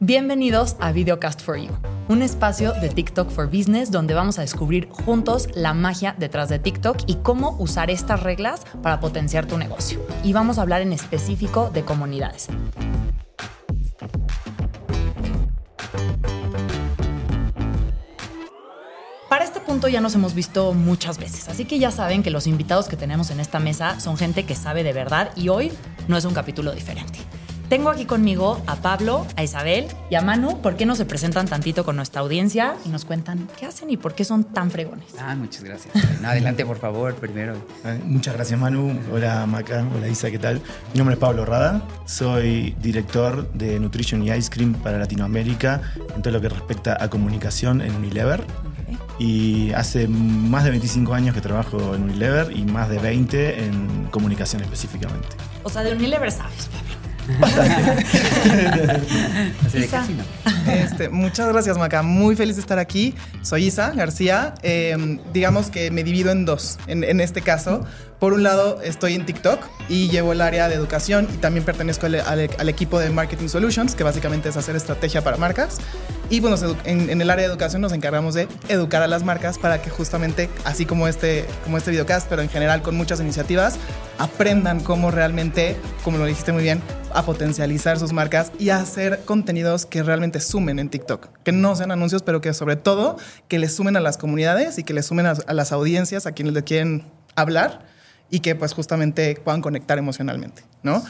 Bienvenidos a Videocast for You, un espacio de TikTok for Business donde vamos a descubrir juntos la magia detrás de TikTok y cómo usar estas reglas para potenciar tu negocio. Y vamos a hablar en específico de comunidades. Para este punto ya nos hemos visto muchas veces, así que ya saben que los invitados que tenemos en esta mesa son gente que sabe de verdad y hoy no es un capítulo diferente. Tengo aquí conmigo a Pablo, a Isabel y a Manu. ¿Por qué no se presentan tantito con nuestra audiencia y nos cuentan qué hacen y por qué son tan fregones? Ah, muchas gracias. adelante, por favor, primero. Muchas gracias, Manu. Hola, Maca. Hola, Isa, ¿qué tal? Mi nombre es Pablo Rada. Soy director de Nutrition y Ice Cream para Latinoamérica en todo lo que respecta a comunicación en Unilever. Y hace más de 25 años que trabajo en Unilever y más de 20 en comunicación específicamente. O sea, de Unilever sabes, Pablo. Este, muchas gracias, Maca. Muy feliz de estar aquí. Soy Isa García. Em, digamos que me divido en dos, en, este caso. Por un lado, estoy en TikTok y llevo el área de educación y también pertenezco al, equipo de Marketing Solutions, que básicamente es hacer estrategia para marcas. Y bueno, en, en, el área de educación nos encargamos de educar a las marcas para que justamente, así como este, como este videocast, pero en general con muchas iniciativas, aprendan cómo realmente, como lo dijiste muy bien, a potencializar sus marcas y hacer contenidos que realmente sumen en TikTok. Que no sean anuncios, pero que sobre todo que les sumen a las comunidades y que les sumen a, las audiencias, a quienes le quieren hablar y que pues justamente puedan conectar emocionalmente, ¿no?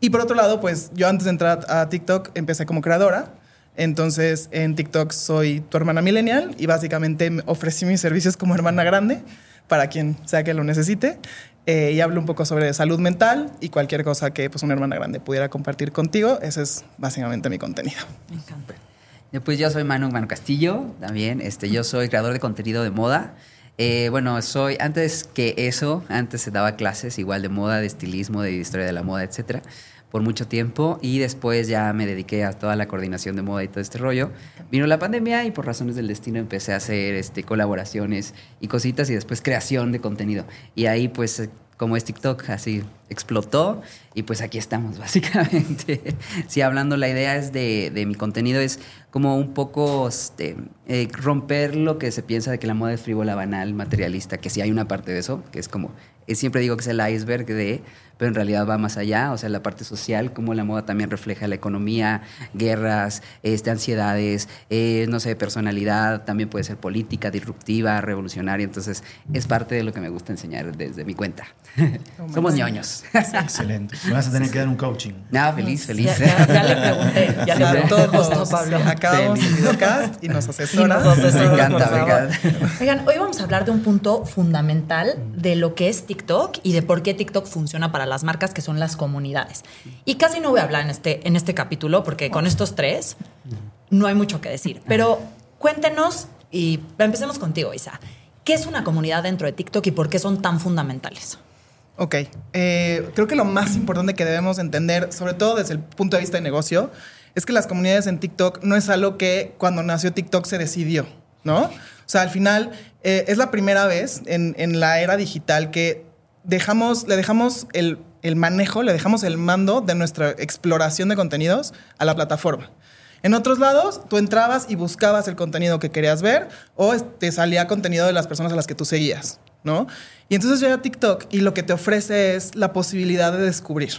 Y por otro lado, pues yo antes de entrar a TikTok empecé como creadora. Entonces en TikTok soy tu hermana millennial y básicamente ofrecí mis servicios como hermana grande para quien sea que lo necesite. Eh, y hablo un poco sobre salud mental y cualquier cosa que pues, una hermana grande pudiera compartir contigo. Ese es básicamente mi contenido. Me encanta. Pues yo soy Manu, Manu Castillo, también. Este, yo soy creador de contenido de moda. Eh, bueno, soy, antes que eso, antes se daba clases igual de moda, de estilismo, de historia de la moda, etcétera por mucho tiempo y después ya me dediqué a toda la coordinación de moda y todo este rollo. Vino la pandemia y por razones del destino empecé a hacer este, colaboraciones y cositas y después creación de contenido. Y ahí pues como es TikTok, así explotó y pues aquí estamos básicamente. sí, hablando, la idea es de, de mi contenido es como un poco este, eh, romper lo que se piensa de que la moda es frívola, banal, materialista, que sí hay una parte de eso, que es como, siempre digo que es el iceberg de pero en realidad va más allá, o sea, la parte social, como la moda también refleja la economía, guerras, este, ansiedades, eh, no sé, personalidad, también puede ser política, disruptiva, revolucionaria, entonces es parte de lo que me gusta enseñar desde mi cuenta. Somos ñoños. Excelente. Me vas a tener que dar un coaching. No, feliz, feliz. Ya, le pregunté, ya le pregunté todo Pablo. Acabamos el videocast y nos asesora. me encanta, me encanta. Oigan, hoy vamos a hablar de un punto fundamental de lo que es TikTok y de por qué TikTok funciona para las marcas, que son las comunidades. Y casi no voy a hablar en este, en este capítulo, porque con estos tres no hay mucho que decir. Pero cuéntenos, y empecemos contigo, Isa. ¿Qué es una comunidad dentro de TikTok y por qué son tan fundamentales? Ok, eh, creo que lo más importante que debemos entender, sobre todo desde el punto de vista de negocio, es que las comunidades en TikTok no es algo que cuando nació TikTok se decidió, ¿no? O sea, al final eh, es la primera vez en, en la era digital que dejamos, le dejamos el, manejo, le dejamos el mando de nuestra exploración de contenidos a la plataforma. En otros lados, tú entrabas y buscabas el contenido que querías ver o te salía contenido de las personas a las que tú seguías, ¿no? Y entonces llega TikTok y lo que te ofrece es la posibilidad de descubrir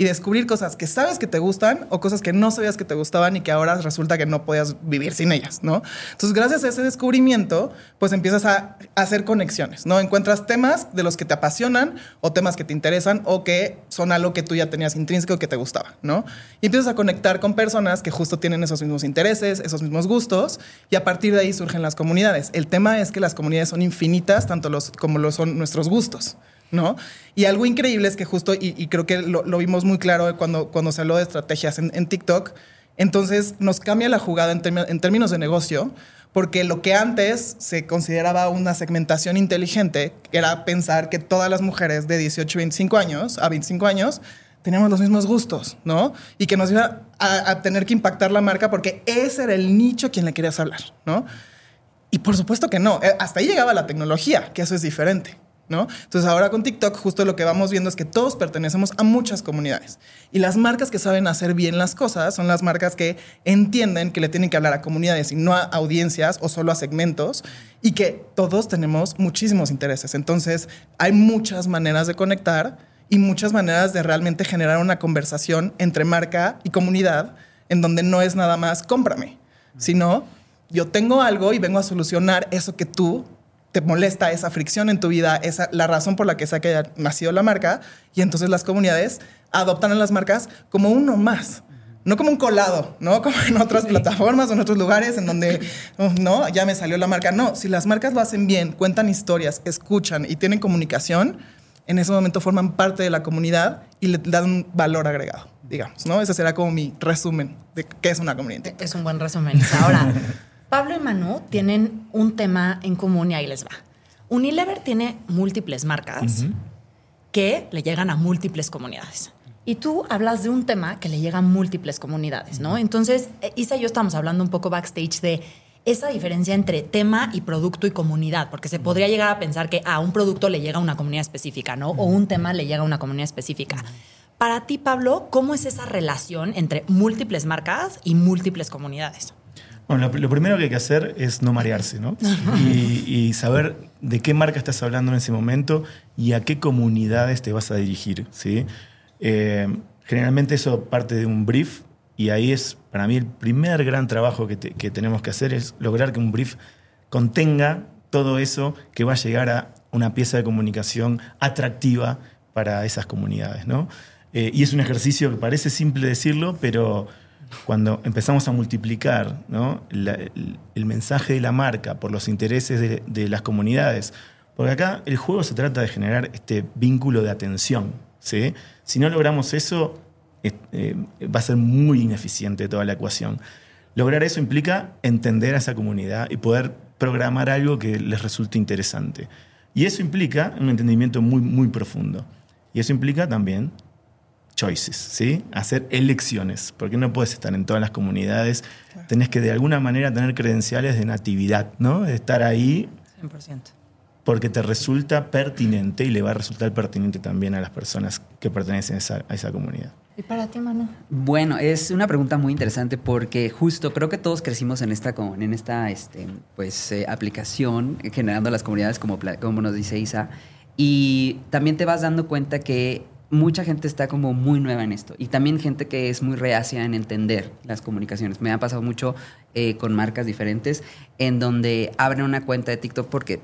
y descubrir cosas que sabes que te gustan o cosas que no sabías que te gustaban y que ahora resulta que no podías vivir sin ellas, ¿no? Entonces, gracias a ese descubrimiento, pues empiezas a, hacer conexiones, ¿no? Encuentras temas de los que te apasionan o temas que te interesan o que son algo que tú ya tenías intrínseco que te gustaba, ¿no? Y empiezas a conectar con personas que justo tienen esos mismos intereses, esos mismos gustos y a partir de ahí surgen las comunidades. El tema es que las comunidades son infinitas, tanto los, como lo son nuestros gustos. ¿No? Y algo increíble es que justo, y, creo que lo, vimos muy claro cuando, cuando se habló de estrategias en, TikTok, entonces nos cambia la jugada en, términos de negocio, porque lo que antes se consideraba una segmentación inteligente era pensar que todas las mujeres de 18 a 25 años, a 25 años, teníamos los mismos gustos, ¿no? Y que nos iba a, a, tener que impactar la marca porque ese era el nicho a quien le querías hablar, ¿no? Y por supuesto que no, eh, hasta ahí llegaba la tecnología, que eso es diferente. ¿No? Entonces ahora con TikTok justo lo que vamos viendo es que todos pertenecemos a muchas comunidades. Y las marcas que saben hacer bien las cosas son las marcas que entienden que le tienen que hablar a comunidades y no a audiencias o solo a segmentos y que todos tenemos muchísimos intereses. Entonces hay muchas maneras de conectar y muchas maneras de realmente generar una conversación entre marca y comunidad en donde no es nada más cómprame, sino yo tengo algo y vengo a solucionar eso que tú te molesta esa fricción en tu vida, esa la razón por la que sea que haya nacido la marca y entonces las comunidades adoptan a las marcas como uno más. No como un colado, ¿no? Como en otras plataformas o en otros lugares en donde, oh, no, ya me salió la marca. No, si las marcas lo hacen bien, cuentan historias, escuchan y tienen comunicación, en ese momento forman parte de la comunidad y le dan un valor agregado, digamos, ¿no? Ese será como mi resumen de qué es una comunidad. Es un buen resumen. Ahora, Pablo y Manu tienen un tema en común y ahí les va. Unilever tiene múltiples marcas que le llegan a múltiples comunidades. Y tú hablas de un tema que le llega a múltiples comunidades, ¿no? Entonces, eh, Isa y yo estamos hablando un poco backstage de esa diferencia entre tema y producto y comunidad, porque se podría llegar a pensar que a un producto le llega a una comunidad específica, ¿no? O un tema le llega a una comunidad específica. Para ti, Pablo, ¿cómo es esa relación entre múltiples marcas y múltiples comunidades? Bueno, lo, lo primero que hay que hacer es no marearse, ¿no? Y, y saber de qué marca estás hablando en ese momento y a qué comunidades te vas a dirigir, ¿sí? Eh, generalmente eso parte de un brief y ahí es, para mí, el primer gran trabajo que, te- que tenemos que hacer es lograr que un brief contenga todo eso que va a llegar a una pieza de comunicación atractiva para esas comunidades, ¿no? Eh, y es un ejercicio que parece simple decirlo, pero cuando empezamos a multiplicar ¿no? La- el, el mensaje de la marca por los intereses de, de las comunidades, porque acá el juego se trata de generar este vínculo de atención. ¿sí? Si no logramos eso, es- eh, va a ser muy ineficiente toda la ecuación. Lograr eso implica entender a esa comunidad y poder programar algo que les resulte interesante. Y eso implica un entendimiento muy, muy profundo. Y eso implica también choices, ¿sí? Hacer elecciones, porque no puedes estar en todas las comunidades. Tenés que de alguna manera tener credenciales de natividad, ¿no? De estar ahí 100%. porque te resulta pertinente y le va a resultar pertinente también a las personas que pertenecen a esa, a esa comunidad. ¿Y para ti, Manu? Bueno, es una pregunta muy interesante porque justo creo que todos crecimos en esta, en esta este, pues, eh, aplicación, eh, generando las comunidades como, como nos dice Isa. Y también te vas dando cuenta que mucha gente está como muy nueva en esto. Y también gente que es muy reacia en entender las comunicaciones. Me ha pasado mucho eh, con marcas diferentes en donde abren una cuenta de TikTok porque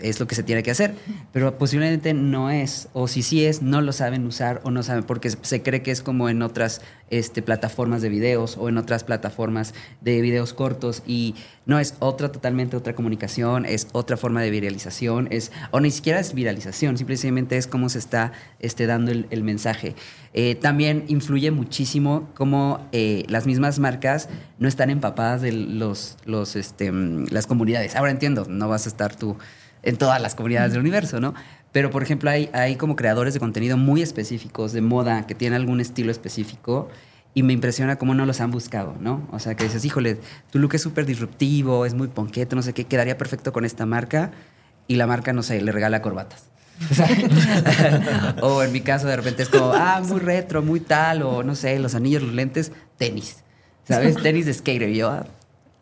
es lo que se tiene que hacer. Pero posiblemente no es. O si sí es, no lo saben usar o no saben porque se cree que es como en otras este, plataformas de videos o en otras plataformas de videos cortos y no es otra totalmente otra comunicación, es otra forma de viralización, es o ni siquiera es viralización, simplemente es cómo se está este, dando el mensaje. Eh, también influye muchísimo cómo eh, las mismas marcas no están empapadas de los, los, este, mm, las comunidades. Ahora entiendo, no vas a estar tú en todas las comunidades del universo, ¿no? Pero, por ejemplo, hay, hay como creadores de contenido muy específicos, de moda, que tienen algún estilo específico y me impresiona cómo no los han buscado, ¿no? O sea, que dices, híjole, tu look es súper disruptivo, es muy ponqueto, no sé qué, quedaría perfecto con esta marca y la marca, no sé, le regala corbatas. O en mi caso, de repente es como, ah, muy retro, muy tal, o no sé, los anillos, los lentes, tenis. ¿Sabes? Tenis de skater. Y yo, ah,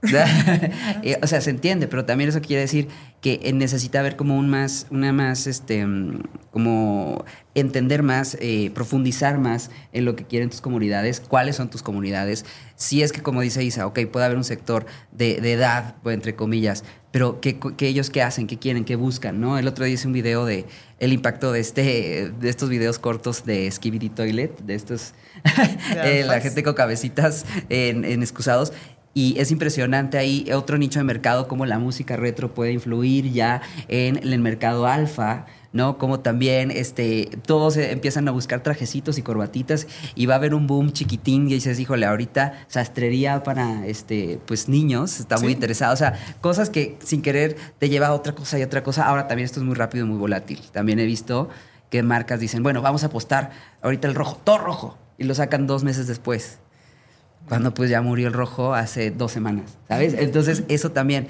o sea, se entiende, pero también eso quiere decir que eh, necesita haber como un más, una más, este, mm, como entender más, eh, profundizar más en lo que quieren tus comunidades, cuáles son tus comunidades. Si es que, como dice Isa, ok, puede haber un sector de, de edad, pues, entre comillas, pero ¿qué, qué ellos qué hacen, qué quieren, qué buscan, ¿no? El otro día hice un video de el impacto de este, de estos videos cortos de Skibidi Toilet, de estos, eh, la gente con cabecitas en, en excusados. Y es impresionante ahí otro nicho de mercado, cómo la música retro puede influir ya en el mercado alfa, ¿no? Como también este, todos empiezan a buscar trajecitos y corbatitas y va a haber un boom chiquitín y dices, híjole, ahorita sastrería para este, pues niños, está muy Sí. interesado. O sea, cosas que sin querer te lleva a otra cosa y otra cosa. Ahora también esto es muy rápido y muy volátil. También he visto que marcas dicen, bueno, vamos a apostar ahorita el rojo, todo rojo, y lo sacan dos meses después cuando pues ya murió el rojo hace dos semanas, ¿sabes? Entonces eso también,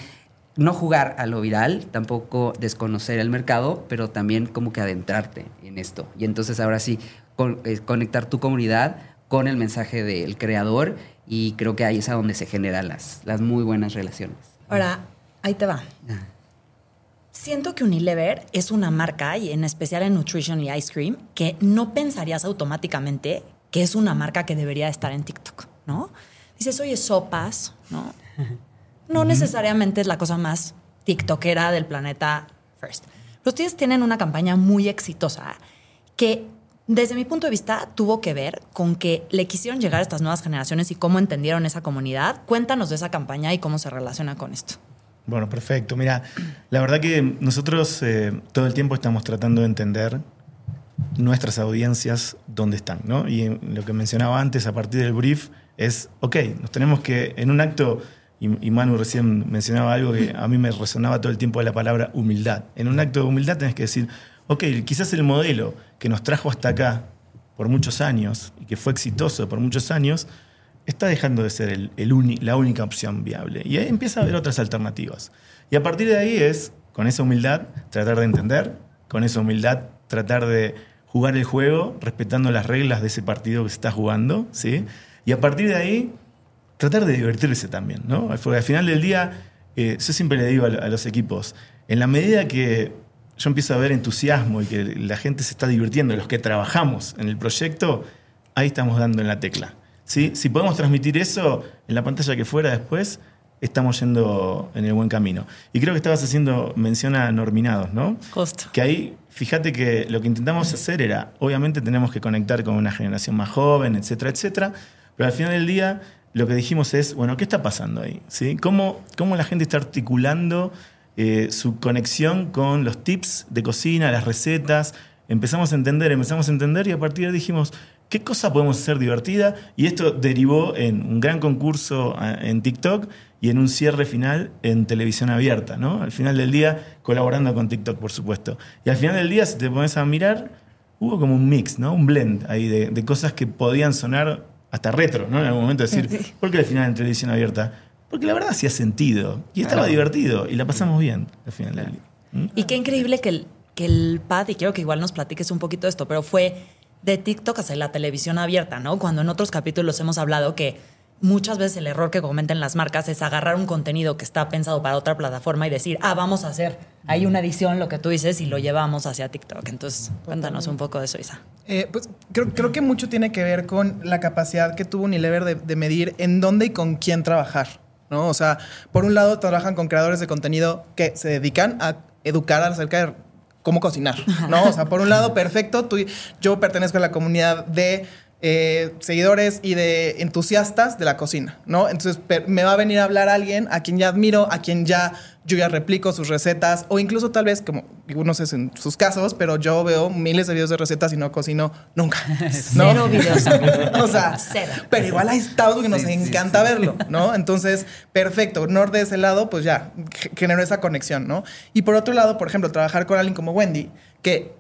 no jugar a lo viral, tampoco desconocer el mercado, pero también como que adentrarte en esto. Y entonces ahora sí, eh, conectar tu comunidad con el mensaje del creador y creo que ahí es a donde se generan las, las muy buenas relaciones. Ahora, ahí te va. Ah. Siento que Unilever es una marca, y en especial en Nutrition y Ice Cream, que no pensarías automáticamente que es una marca que debería estar en TikTok, ¿no? Dices, oye, sopas, ¿no? No necesariamente es la cosa más TikTokera del planeta first. Pero ustedes tienen una campaña muy exitosa que desde mi punto de vista tuvo que ver con que le quisieron llegar a estas nuevas generaciones y cómo entendieron esa comunidad. Cuéntanos de esa campaña y cómo se relaciona con esto. Bueno, perfecto. Mira, la verdad que nosotros eh, todo el tiempo estamos tratando de entender nuestras audiencias dónde están, ¿no? Y lo que mencionaba antes a partir del brief es, ok, nos tenemos que, en un acto, y, Manu recién mencionaba algo que a mí me resonaba todo el tiempo la palabra humildad. En un acto de humildad tenés que decir, ok, quizás el modelo que nos trajo hasta acá por muchos años y que fue exitoso por muchos años, está dejando de ser el, la única opción viable. Y ahí empieza a haber otras alternativas. Y a partir de ahí es, con esa humildad, tratar de entender, con esa humildad, tratar de jugar el juego respetando las reglas de ese partido que se está jugando, ¿sí? Y a partir de ahí, tratar de divertirse también, ¿no? Porque al final del día, eh, yo siempre le digo a, a los equipos, en la medida que yo empiezo a ver entusiasmo y que la gente se está divirtiendo, los que trabajamos en el proyecto, ahí estamos dando en la tecla. Si podemos transmitir eso en la pantalla que fuera después, estamos yendo en el buen camino. Y creo que estabas haciendo mención a Norminados, ¿no? Justo. Que ahí, fíjate que lo que intentamos hacer era, obviamente tenemos que conectar con una generación más joven, etcétera, etcétera, pero al final del día lo que dijimos es, bueno, ¿qué está pasando ahí? ¿Sí? ¿Cómo, ¿Cómo la gente está articulando eh, su conexión con los tips de cocina, las recetas? Empezamos a entender, empezamos a entender y a partir de ahí dijimos, ¿Qué cosa podemos hacer divertida? Y esto derivó en un gran concurso ah, en TikTok y en un cierre final en televisión abierta, ¿no? Al final del día, colaborando con TikTok, por supuesto. Y al final del día, si te pones a mirar, hubo como un mix, ¿no? Un blend ahí de, cosas que podían sonar hasta retro, ¿no? En algún momento decir, ¿por qué al final en televisión abierta? Porque la verdad hacía sentido y estaba divertido y la pasamos bien al final día. ¿Mm? Y qué increíble que el, que el pad, y quiero que igual nos platiques un poquito de esto, pero fue de TikTok hacia la televisión abierta, ¿no? Cuando en otros capítulos hemos hablado que muchas veces el error que cometen las marcas es agarrar un contenido que está pensado para otra plataforma y decir, ah, vamos a hacer hay una edición, lo que tú dices, y lo llevamos hacia TikTok. Entonces, cuéntanos un poco de eso, Isa. Eh, pues creo, creo, que mucho tiene que ver con la capacidad que tuvo Unilever de, de medir en dónde y con quién trabajar. ¿no? O sea, por un lado trabajan con creadores de contenido que se dedican a educar acerca de cómo cocinar, ¿no? O sea, por un lado, perfecto, tú, yo pertenezco a la comunidad de eh, seguidores y de entusiastas de la cocina, ¿no? Entonces me va a venir a hablar alguien a quien ya admiro, a quien ya yo ya replico sus recetas o incluso tal vez, como no sé en sus casos, pero yo veo miles de videos de recetas y no cocino nunca. Cero videos. o sea, Cero. pero igual hay estados que nos encanta verlo, ¿no? Entonces, perfecto. Nord de ese lado, pues ya generó esa conexión, ¿no? Y por otro lado, por ejemplo, trabajar con alguien como Wendy, que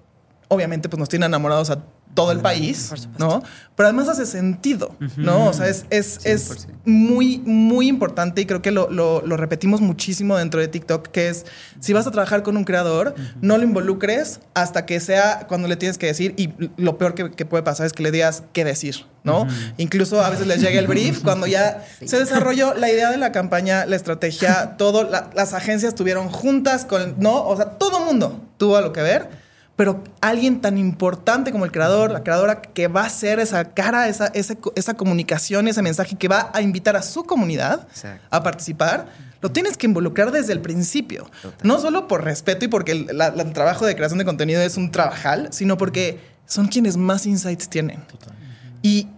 obviamente pues nos tiene enamorados a todo el país, ¿no? Pero además hace sentido, ¿no? O sea, es, es, muy, muy importante y creo que lo, repetimos muchísimo dentro de TikTok, que es, si vas a trabajar con un creador, no lo involucres hasta que sea cuando le tienes que decir y lo peor que, puede pasar es que le digas qué decir, ¿no? Incluso a veces les llega el brief cuando ya se desarrolló la idea de la campaña, la estrategia, todo, las agencias estuvieron juntas con, ¿no? O sea, todo mundo tuvo algo que ver pero alguien tan importante como el creador, la creadora que va a ser esa cara, esa, esa, comunicación, ese mensaje que va a invitar a su comunidad a participar, lo tienes que involucrar desde el principio. No solo por respeto y porque el, trabajo de creación de contenido es un trabajal, sino porque son quienes más insights tienen. Y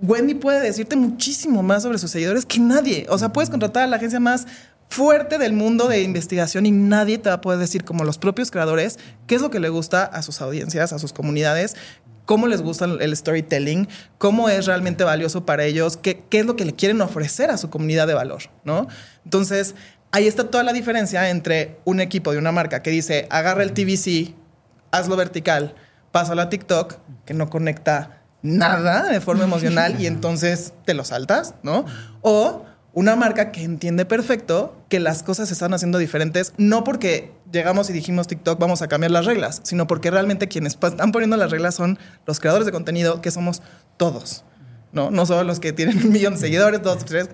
Wendy puede decirte muchísimo más sobre sus seguidores que nadie. O sea, puedes contratar a la agencia más fuerte del mundo de investigación y nadie te va a poder decir, como los propios creadores, qué es lo que le gusta a sus audiencias, a sus comunidades, cómo les gusta el storytelling, cómo es realmente valioso para ellos, qué, qué es lo que le quieren ofrecer a su comunidad de valor, ¿no? Entonces, ahí está toda la diferencia entre un equipo de una marca que dice, agarra el TVC, hazlo vertical, pásalo a TikTok, que no conecta nada de forma emocional y entonces te lo saltas, ¿no? O una marca que entiende perfecto que las cosas se están haciendo diferentes, no porque llegamos y dijimos TikTok vamos a cambiar las reglas, sino porque realmente quienes están poniendo las reglas son los creadores de contenido, que somos todos, ¿no? No solo los que tienen un millón de seguidores, dos, tres,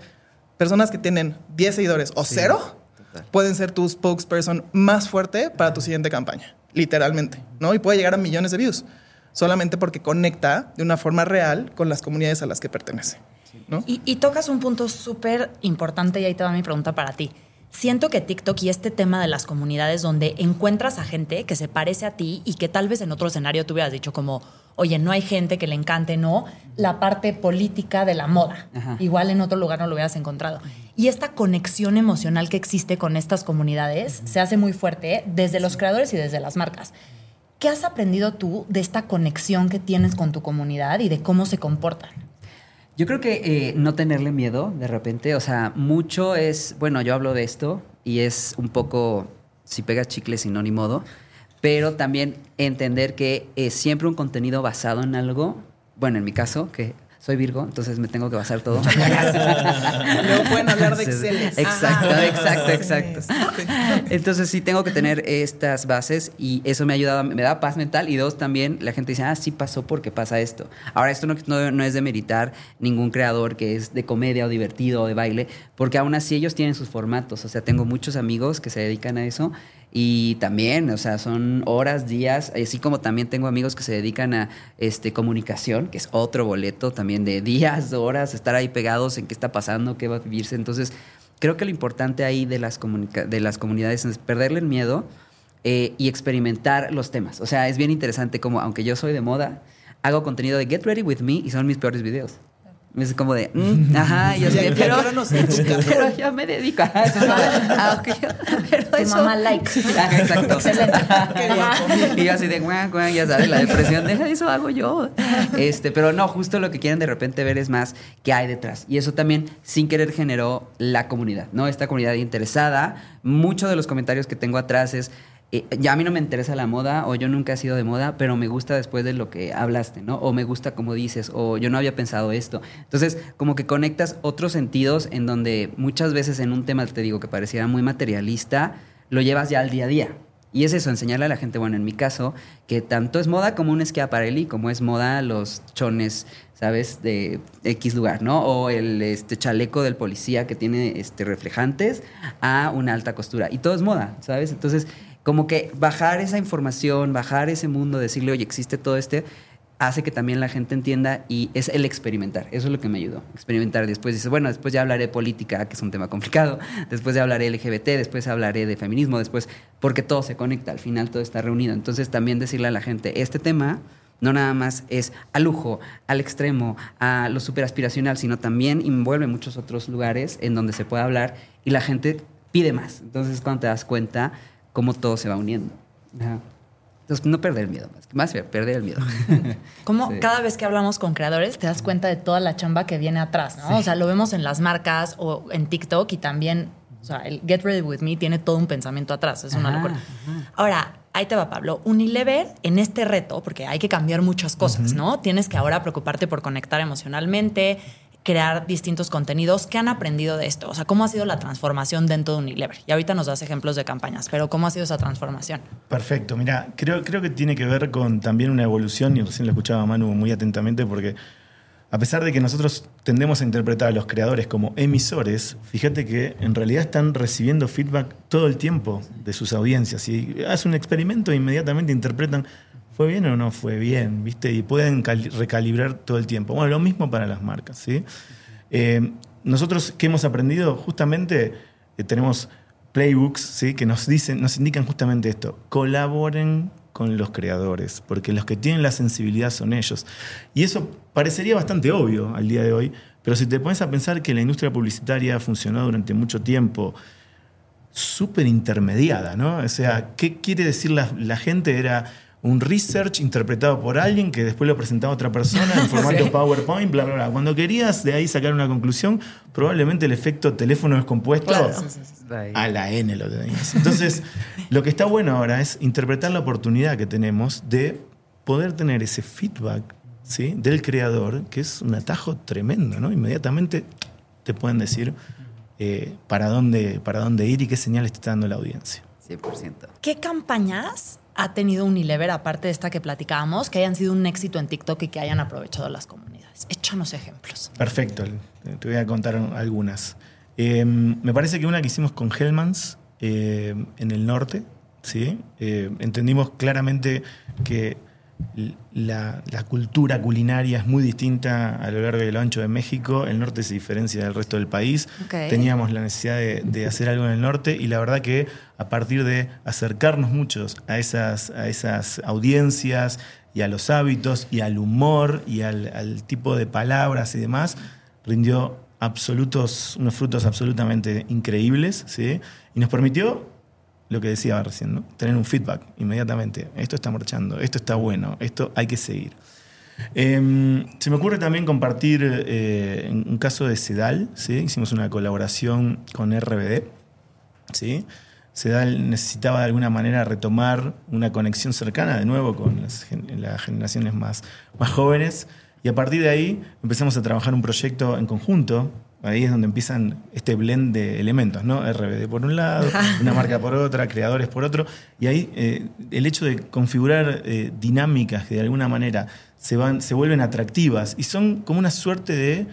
personas que tienen 10 seguidores o cero, pueden ser tu spokesperson más fuerte para tu siguiente campaña, literalmente, ¿no? Y puede llegar a millones de views, solamente porque conecta de una forma real con las comunidades a las que pertenece. Y, tocas un punto súper importante y ahí te va mi pregunta para ti. Siento que TikTok y este tema de las comunidades donde encuentras a gente que se parece a ti y que tal vez en otro escenario tú hubieras dicho como, oye, no hay gente que le encante, no, la parte política de la moda. Igual en otro lugar no lo hubieras encontrado. Y esta conexión emocional que existe con estas comunidades se hace muy fuerte desde los creadores y desde las marcas. ¿Qué has aprendido tú de esta conexión que tienes con tu comunidad y de cómo se comportan? Yo creo que eh, no tenerle miedo de repente, o sea, mucho es, bueno, yo hablo de esto y es un poco, si pegas chicle, si no, ni modo, pero también entender que es siempre un contenido basado en algo, bueno, en mi caso, que soy Virgo, entonces me tengo que basar todo. Luego pueden hablar de Excel. Exacto, exacto, exacto. Entonces sí tengo que tener estas bases y eso me ha ayudado, me da paz mental y dos, también la gente dice, ah, sí pasó porque pasa esto. Ahora, esto no, no, es de meritar ningún creador que es de comedia o divertido o de baile, porque aún así ellos tienen sus formatos. O sea, tengo muchos amigos que se dedican a eso y también, o sea, son horas, días, así como también tengo amigos que se dedican a este, comunicación, que es otro boleto también de días, horas, estar ahí pegados en qué está pasando, qué va a vivirse. Entonces, creo que lo importante ahí de las, de las comunidades es perderle el miedo eh, y experimentar los temas. O sea, es bien interesante como, aunque yo soy de moda, hago contenido de Get Ready With Me y son mis peores videos. Es como de, mm, ajá, yo sé, pero, pero yo me dedico a eso. Ah, pero Tu eso, mamá like. exacto. y yo así de, guau, guau, ya sabes, la depresión, deja eso hago yo. Este, pero no, justo lo que quieren de repente ver es más qué hay detrás. Y eso también, sin querer, generó la comunidad, ¿no? Esta comunidad interesada. Muchos de los comentarios que tengo atrás es, eh, ya a mí no me interesa la moda o yo nunca he sido de moda, pero me gusta después de lo que hablaste, ¿no? O me gusta como dices, o yo no había pensado esto. Entonces, como que conectas otros sentidos en donde muchas veces en un tema, te digo, que pareciera muy materialista, lo llevas ya al día a día. Y es eso, enseñarle a la gente, bueno, en mi caso, que tanto es moda como un Schiaparelli, como es moda los chones, ¿sabes? De X lugar, ¿no? O el este, chaleco del policía que tiene este, reflejantes a una alta costura. Y todo es moda, ¿sabes? Entonces, como que bajar esa información, bajar ese mundo, decirle, oye, existe todo este, hace que también la gente entienda y es el experimentar. Eso es lo que me ayudó. Experimentar. Después dices, bueno, después ya hablaré de política, que es un tema complicado. Después ya hablaré LGBT, después hablaré de feminismo, después, porque todo se conecta, al final todo está reunido. Entonces también decirle a la gente, este tema no nada más es al lujo, al extremo, a lo super aspiracional, sino también envuelve muchos otros lugares en donde se puede hablar y la gente pide más. Entonces cuando te das cuenta cómo todo se va uniendo. Entonces, no perder el miedo, más, más perder el miedo. Como cada vez que hablamos con creadores te das cuenta de toda la chamba que viene atrás, ¿no? O sea, lo vemos en las marcas o en TikTok y también, o sea, el Get Ready With Me tiene todo un pensamiento atrás, es una locura. Ahora, ahí te va Pablo. Unilever en este reto, porque hay que cambiar muchas cosas, ¿no? Tienes que ahora preocuparte por conectar emocionalmente, crear distintos contenidos. ¿Qué han aprendido de esto? O sea, ¿cómo ha sido la transformación dentro de Unilever? Y ahorita nos das ejemplos de campañas, pero ¿cómo ha sido esa transformación? Perfecto. Mira, creo, creo que tiene que ver con también una evolución, y recién lo escuchaba Manu muy atentamente, porque a pesar de que nosotros tendemos a interpretar a los creadores como emisores, fíjate que en realidad están recibiendo feedback todo el tiempo de sus audiencias. Y hacen un experimento e inmediatamente interpretan ¿Fue bien o no fue bien? ¿Viste? Y pueden recalibrar todo el tiempo. Bueno, lo mismo para las marcas, ¿sí? Eh, nosotros, ¿qué hemos aprendido? Justamente eh, tenemos playbooks, ¿sí? Que nos dicen, nos indican justamente esto. Colaboren con los creadores, porque los que tienen la sensibilidad son ellos. Y eso parecería bastante obvio al día de hoy, pero si te pones a pensar que la industria publicitaria ha funcionado durante mucho tiempo, súper intermediada, ¿no? O sea, ¿qué quiere decir la, la gente? Era un research interpretado por alguien que después lo presentaba otra persona en formato PowerPoint, bla, bla, bla. Cuando querías de ahí sacar una conclusión, probablemente el efecto teléfono descompuesto a la N lo tenías. Entonces, lo que está bueno ahora es interpretar la oportunidad que tenemos de poder tener ese feedback ¿sí? del creador, que es un atajo tremendo, ¿no? Inmediatamente te pueden decir, eh, para, dónde, para dónde ir y qué señales te está dando la audiencia. 100%. ¿Qué campañas ha tenido Unilever, aparte de esta que platicábamos, que hayan sido un éxito en TikTok y que hayan aprovechado las comunidades? Échanos ejemplos. Perfecto, te voy a contar algunas. Eh, me parece que una que hicimos con Hellmans eh, en el norte, ¿sí? Eh, entendimos claramente que la, cultura culinaria es muy distinta a lo largo y lo ancho de México. El norte se diferencia del resto del país. Teníamos la necesidad de, hacer algo en el norte y la verdad que a partir de acercarnos muchos a esas, a esas audiencias y a los hábitos y al humor y al, tipo de palabras y demás, rindió absolutos, unos frutos absolutamente increíbles, ¿sí? Y nos permitió lo que decía recién, ¿no? Tener un feedback inmediatamente. Esto está marchando, esto está bueno, esto hay que seguir. Em, se me ocurre también compartir eh, un caso de Sedal, ¿sí? Hicimos una colaboración con RBD, ¿sí? Sedal necesitaba de alguna manera retomar una conexión cercana de nuevo con las, generaciones más, más jóvenes y a partir de ahí empezamos a trabajar un proyecto en conjunto Ahí es donde empiezan este blend de elementos, ¿no? RBD por un lado, una marca por otra, creadores por otro. Y ahí eh, el hecho de configurar eh, dinámicas que de alguna manera se, van, se vuelven atractivas y son como una suerte de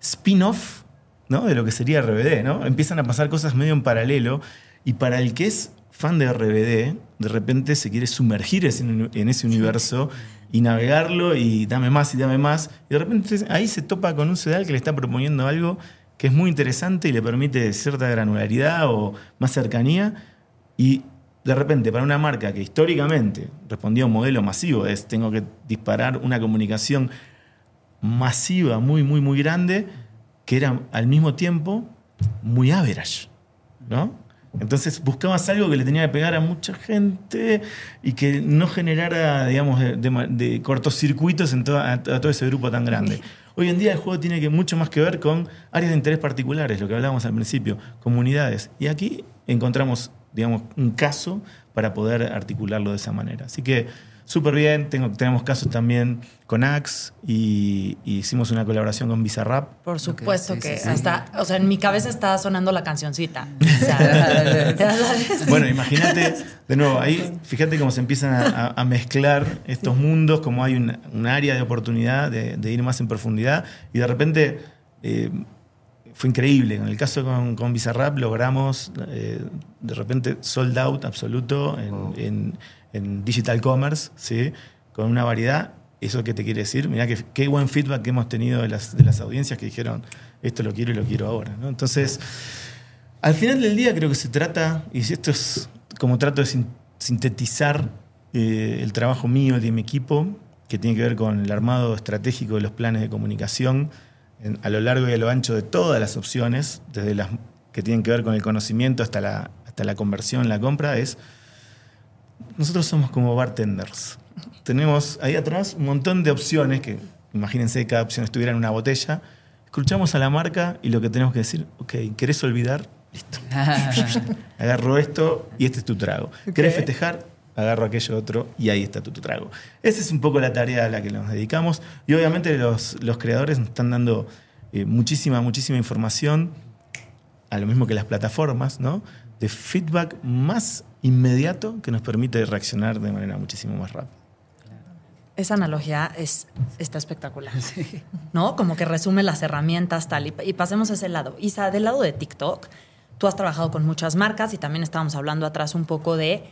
spin-off ¿no? de lo que sería RBD. ¿no? Empiezan a pasar cosas medio en paralelo y para el que es fan de RBD, de repente se quiere sumergir en ese universo y navegarlo y dame más y dame más. Y de repente ahí se topa con un sedal que le está proponiendo algo que es muy interesante y le permite cierta granularidad o más cercanía. Y de repente, para una marca que históricamente respondía a un modelo masivo, es tengo que disparar una comunicación masiva, muy, muy, muy grande, que era al mismo tiempo muy average. ¿no? Entonces buscabas algo que le tenía que pegar a mucha gente y que no generara, digamos, de, cortocircuitos en a, todo ese grupo tan grande. Hoy en día el juego tiene que, mucho más que ver con áreas de interés particulares, lo que hablábamos al principio, comunidades. Y aquí encontramos, digamos, un caso para poder articularlo de esa manera. Así que súper bien. Tengo, tenemos casos también con Axe y, hicimos una colaboración con Bizarrap. Por supuesto que hasta, o sea, en mi cabeza está sonando la cancioncita. bueno, imagínate, de nuevo, ahí fíjate cómo se empiezan a, mezclar estos mundos, como hay un, área de oportunidad de, ir más en profundidad y de repente... Eh, fue increíble. En el caso con, con Bizarrap logramos eh, de repente sold out absoluto en, en digital commerce, ¿sí? con una variedad. ¿Eso qué te quiere decir? Mirá que, qué buen feedback que hemos tenido de las, de las audiencias que dijeron, esto lo quiero y lo quiero ahora. Entonces, al final del día creo que se trata, y esto es como trato de sintetizar eh, el trabajo mío y de mi equipo, que tiene que ver con el armado estratégico de los planes de comunicación a lo largo y a lo ancho de todas las opciones, desde las que tienen que ver con el conocimiento hasta la, hasta la conversión, la compra, es nosotros somos como bartenders. Tenemos ahí atrás un montón de opciones que, imagínense, cada opción estuviera en una botella. Escuchamos a la marca y lo que tenemos que decir, ok, ¿querés olvidar? Listo. Agarro esto y este es tu trago. ¿Querés festejar? Agarro aquello otro y ahí está tu, trago. Esa es un poco la tarea a la que nos dedicamos. Y obviamente los, creadores nos están dando eh, muchísima, muchísima información, a lo mismo que las plataformas, ¿no? De feedback más inmediato que nos permite reaccionar de manera muchísimo más rápida. Esa analogía es, está espectacular, ¿no? Como que resume las herramientas tal. Y, pasemos a ese lado. Isa, del lado de TikTok, tú has trabajado con muchas marcas y también estábamos hablando atrás un poco de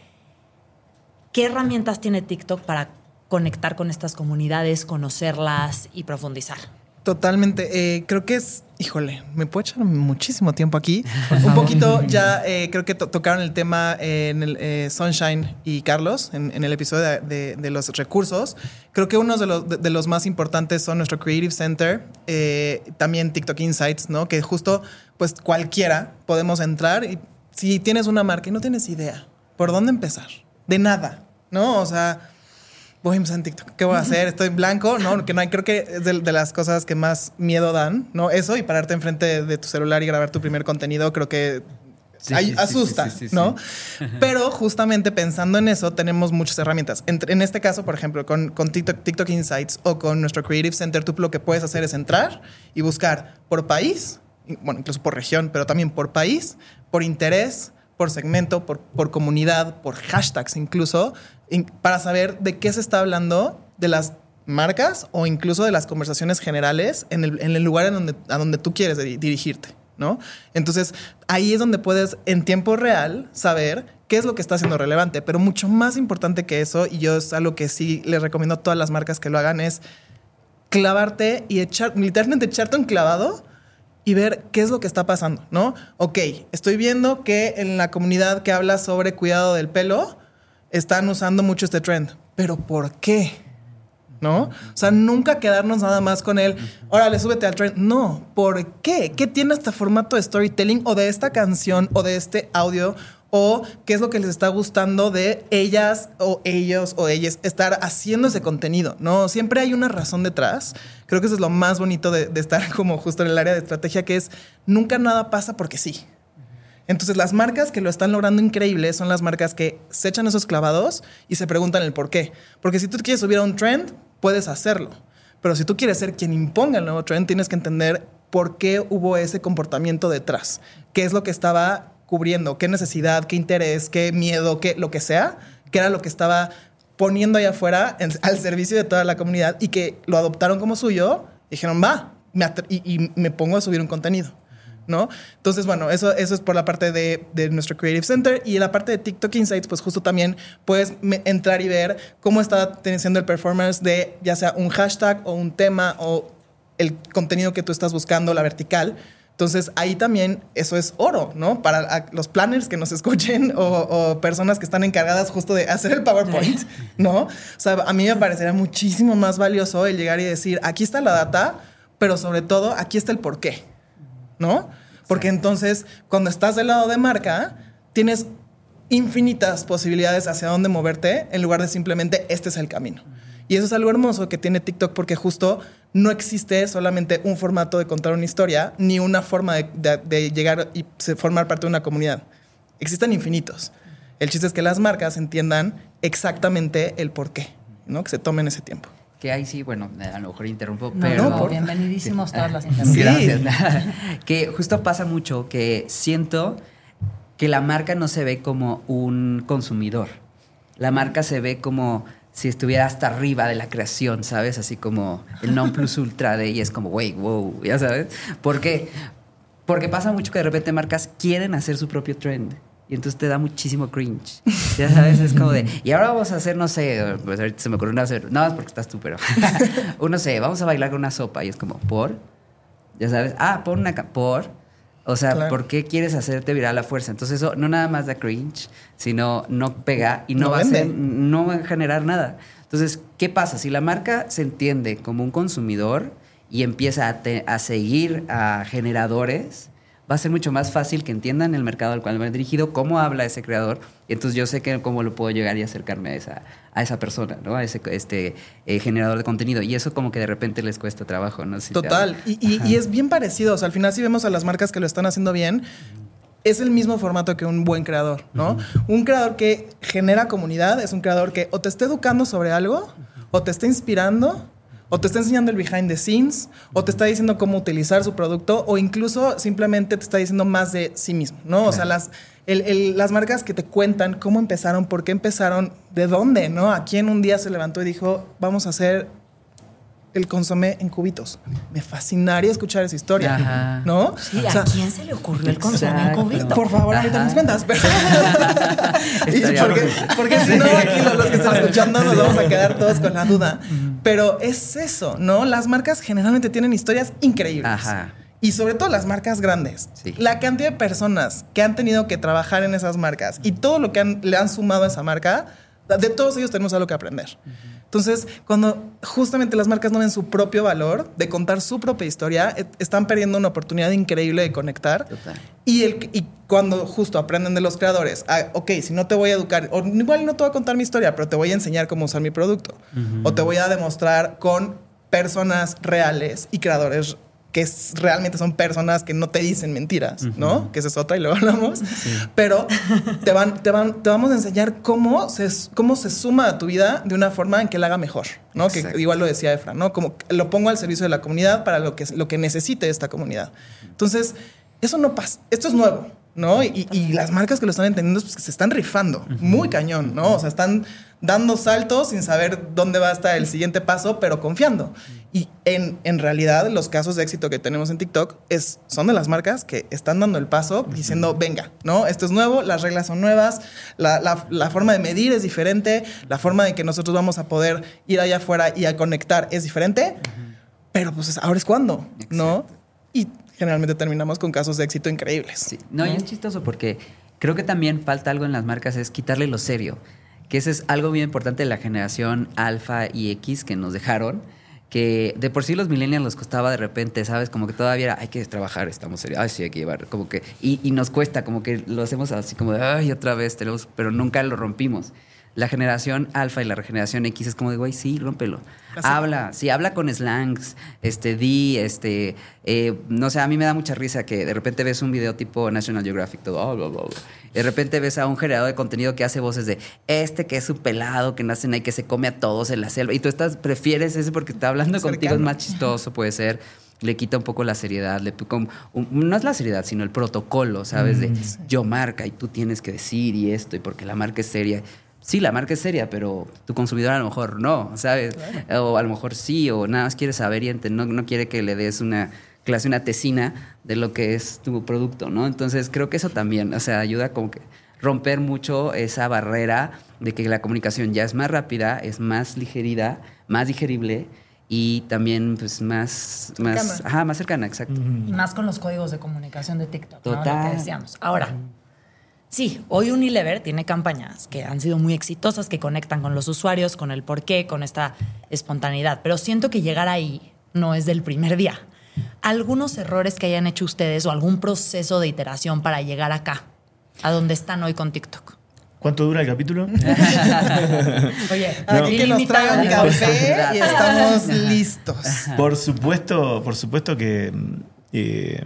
qué herramientas tiene TikTok para conectar con estas comunidades, conocerlas y profundizar. Totalmente. Eh, creo que es, híjole, me puedo echar muchísimo tiempo aquí. Un poquito ya eh, creo que tocaron el tema en el eh, Sunshine y Carlos en, el episodio de, los recursos. Creo que uno de los, de, los más importantes son nuestro Creative Center, también TikTok Insights, ¿no? Que justo, pues cualquiera podemos entrar y si tienes una marca y no tienes idea, ¿por dónde empezar? De nada, ¿no? O sea voy a empezar en TikTok. ¿Qué voy a hacer? Estoy blanco, ¿no? Que no hay, creo que es de, las cosas que más miedo dan, ¿no? Eso y pararte enfrente de tu celular y grabar tu primer contenido, creo que asusta, ¿no? Pero justamente pensando en eso, tenemos muchas herramientas. En, este caso, por ejemplo, con, con TikTok, TikTok, Insights o con nuestro Creative Center, tú lo que puedes hacer es entrar y buscar por país bueno, incluso por región, pero también por país, por interés, por segmento, por, por comunidad, por hashtags incluso, para saber de qué se está hablando de las marcas o incluso de las conversaciones generales en el, lugar en donde, a donde tú quieres dirigirte, ¿no? Entonces, ahí es donde puedes en tiempo real saber qué es lo que está siendo relevante, pero mucho más importante que eso, y yo es algo que sí les recomiendo a todas las marcas que lo hagan, es clavarte y echar, literalmente echarte un clavado y ver qué es lo que está pasando, ¿no? Ok, estoy viendo que en la comunidad que habla sobre cuidado del pelo están usando mucho este trend, pero ¿por qué? ¿No? O sea, nunca quedarnos nada más con él, órale, súbete al trend. No, ¿por qué? ¿Qué tiene este formato de storytelling o de esta canción o de este audio o qué es lo que les está gustando de ellas o ellos o ellas estar haciendo ese contenido, ¿no? Siempre hay una razón detrás. Creo que eso es lo más bonito de, estar como justo en el área de estrategia, que es nunca nada pasa porque sí. Entonces las marcas que lo están logrando increíble son las marcas que se echan esos clavados y se preguntan el por qué. Porque si tú quieres subir a un trend, puedes hacerlo. Pero si tú quieres ser quien imponga el nuevo trend, tienes que entender por qué hubo ese comportamiento detrás. ¿Qué es lo que estaba cubriendo, qué necesidad, qué interés, qué miedo, qué lo que sea, que era lo que estaba poniendo allá afuera al servicio de toda la comunidad y que lo adoptaron como suyo, dijeron, va, y, me pongo a subir un contenido. ¿No? Entonces, bueno, eso, eso es por la parte de, nuestro Creative Center y la parte de TikTok Insights, pues justo también puedes entrar y ver cómo está teniendo el performance de ya sea un hashtag o un tema o el contenido que tú estás buscando, la vertical, entonces ahí también eso es oro, ¿no? Para los planners que nos escuchen o, personas que están encargadas justo de hacer el PowerPoint, ¿no? O sea, a mí me parecería muchísimo más valioso el llegar y decir, aquí está la data, pero sobre todo aquí está el por qué, ¿no? Porque entonces cuando estás del lado de marca, tienes infinitas posibilidades hacia dónde moverte en lugar de simplemente este es el camino. Y eso es algo hermoso que tiene TikTok porque justo no existe solamente un formato de contar una historia ni una forma de, llegar y formar parte de una comunidad. Existen infinitos. El chiste es que las marcas entiendan exactamente el por qué, ¿no? que se tomen ese tiempo. Que ahí sí, bueno, a lo mejor interrumpo, pero... No, bienvenidísimos todas las intervenciones. Gracias. que justo pasa mucho que siento que la marca no se ve como un consumidor. La marca se ve como si estuviera hasta arriba de la creación, ¿sabes? Así como el non plus ultra de y es como, wey, wow, ya sabes. ¿Por qué? Porque pasa mucho que de repente marcas quieren hacer su propio trend. Y entonces te da muchísimo cringe. Ya sabes, es como de, y ahora vamos a hacer, no sé, pues se me ocurrió una hacer, no, es porque estás tú, pero, uno sé, vamos a bailar con una sopa. Y es como, ¿por? Ya sabes, ah, por una, por o sea, ¿por qué quieres hacerte viral a fuerza? Entonces eso no nada más da cringe, sino no pega y no, va, a no va a generar nada. Entonces, ¿qué pasa? Si la marca se entiende como un consumidor y empieza a, a seguir a generadores, va a ser mucho más fácil que entiendan el mercado al cual me he dirigido, cómo habla ese creador, y entonces yo sé que cómo lo puedo llegar y acercarme a esa, a esa persona, ¿no? A ese este, eh, generador de contenido. Y eso como que de repente les cuesta trabajo, ¿no? Total. y, es bien parecido. O sea, al final si vemos a las marcas que lo están haciendo bien, es el mismo formato que un buen creador, ¿no? Un creador que genera comunidad es un creador que o te está educando sobre algo, o te está inspirando, o te está enseñando el behind the scenes, o te está diciendo cómo utilizar su producto, o incluso simplemente te está diciendo más de sí mismo, ¿no? O sea, las, las marcas que te cuentan cómo empezaron, por qué empezaron, de dónde, ¿no? A quién un día se levantó y dijo, vamos a hacer el consomé en cubitos. Me fascinaría escuchar esa historia, ¿no? Sí, ¿a quién se le ocurrió el consomé en cubitos? Por favor, ahorita nos cuentas. porque, porque si no, aquí los, que están escuchando nos vamos a quedar todos con la duda. Pero es eso, ¿no? Las marcas generalmente tienen historias increíbles. Ajá. Y sobre todo las marcas grandes. La cantidad de personas que han tenido que trabajar en esas marcas y todo lo que le han sumado a esa marca, de todos ellos tenemos algo que aprender. Entonces, cuando justamente las marcas no ven su propio valor de contar su propia historia, e, están perdiendo una oportunidad increíble de conectar. Y, el, y cuando justo aprenden de los creadores, ah, ok, si no te voy a educar, o igual no te voy a contar mi historia, pero te voy a enseñar cómo usar mi producto. O te voy a demostrar con personas reales y creadores que es- realmente son personas que no te dicen mentiras, ¿no? Que esa es otra y luego hablamos. Pero te, van, te, van, te vamos a enseñar cómo se, cómo se suma a tu vida de una forma en que la haga mejor, ¿no? Que igual lo decía Efra, ¿no? Como lo pongo al servicio de la comunidad para lo que, lo que necesite esta comunidad. Entonces, eso no pasa. Esto es nuevo. ¿No? Y, y las marcas que lo están entendiendo pues, que se están rifando muy cañón, ¿no? O sea, están dando saltos sin saber dónde va a estar el siguiente paso, pero confiando. Y en, en realidad, los casos de éxito que tenemos en TikTok es, son de las marcas que están dando el paso diciendo, venga, ¿no? Esto es nuevo, las reglas son nuevas, la, la- la forma de medir es diferente, la forma en que nosotros vamos a poder ir allá afuera y a conectar es diferente, pero pues ahora es cuando, ¿no? Y generalmente terminamos con casos de éxito increíbles. Sí. No, y es chistoso porque creo que también falta algo en las marcas, es quitarle lo serio. Que ese es algo bien importante de la generación alfa y X que nos dejaron. Que de por sí los millennials nos costaba de repente, ¿sabes? Como que todavía era, hay que trabajar, estamos serios, ay, sí, hay que llevar, como que, y, y nos cuesta, como que lo hacemos así como de, ay, otra vez, tenemos, pero nunca lo rompimos. La generación alfa y la generación X es como de, güey, sí, rómpelo. Así. Habla, sí, habla con slangs, este, di, este, eh, no sé, a mí me da mucha risa que de repente ves un video tipo National Geographic, todo, oh, bla, bla, bla. Y de repente ves a un generador de contenido que hace voces de este que es un pelado, que nace y que se come a todos en la selva. Y tú estás, prefieres ese porque está hablando Cercano. contigo, es más chistoso, puede ser. Le quita un poco la seriedad, le, como, no es la seriedad, sino el protocolo, ¿sabes? De yo marca y tú tienes que decir y esto, y porque la marca es seria. Sí, la marca es seria, pero tu consumidor a lo mejor no, ¿sabes? O a lo mejor sí, o nada más quiere saber y no, no quiere que le des una clase, una tesina de lo que es tu producto, ¿no? Entonces creo que eso también, o sea, ayuda como que romper mucho esa barrera de que la comunicación ya es más rápida, es más ligerida, más digerible y también pues más, más, ajá, más cercana, exacto. Y más con los códigos de comunicación de TikTok, ¿no? Lo Total. que decíamos. Ahora, sí, hoy Unilever tiene campañas que han sido muy exitosas, que conectan con los usuarios, con el porqué, con esta espontaneidad. Pero siento que llegar ahí no es del primer día. ¿Algunos errores que hayan hecho ustedes o algún proceso de iteración para llegar acá, a donde están hoy con TikTok? ¿Cuánto dura el capítulo? Oye, Aquí que nos traigan ilimitado. café y estamos listos. Por supuesto, por supuesto que eh,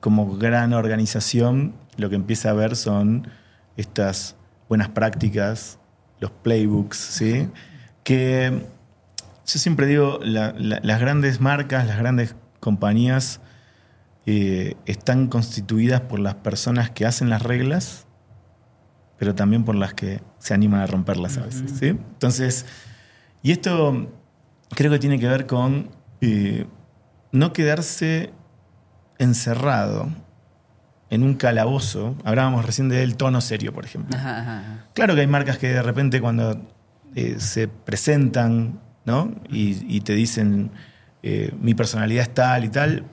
como gran organización lo que empieza a ver son estas buenas prácticas, los playbooks, ¿sí? Que yo siempre digo, la- la- las grandes marcas, las grandes compañías eh, están constituidas por las personas que hacen las reglas, pero también por las que se animan a romperlas a veces, ¿sí? Entonces, y esto creo que tiene que ver con eh, no quedarse encerrado en un calabozo. Hablábamos recién del tono serio, por ejemplo. Ajá, ajá, ajá. Claro que hay marcas que de repente cuando eh, se presentan ¿no? y, y te dicen eh, mi personalidad es tal y tal,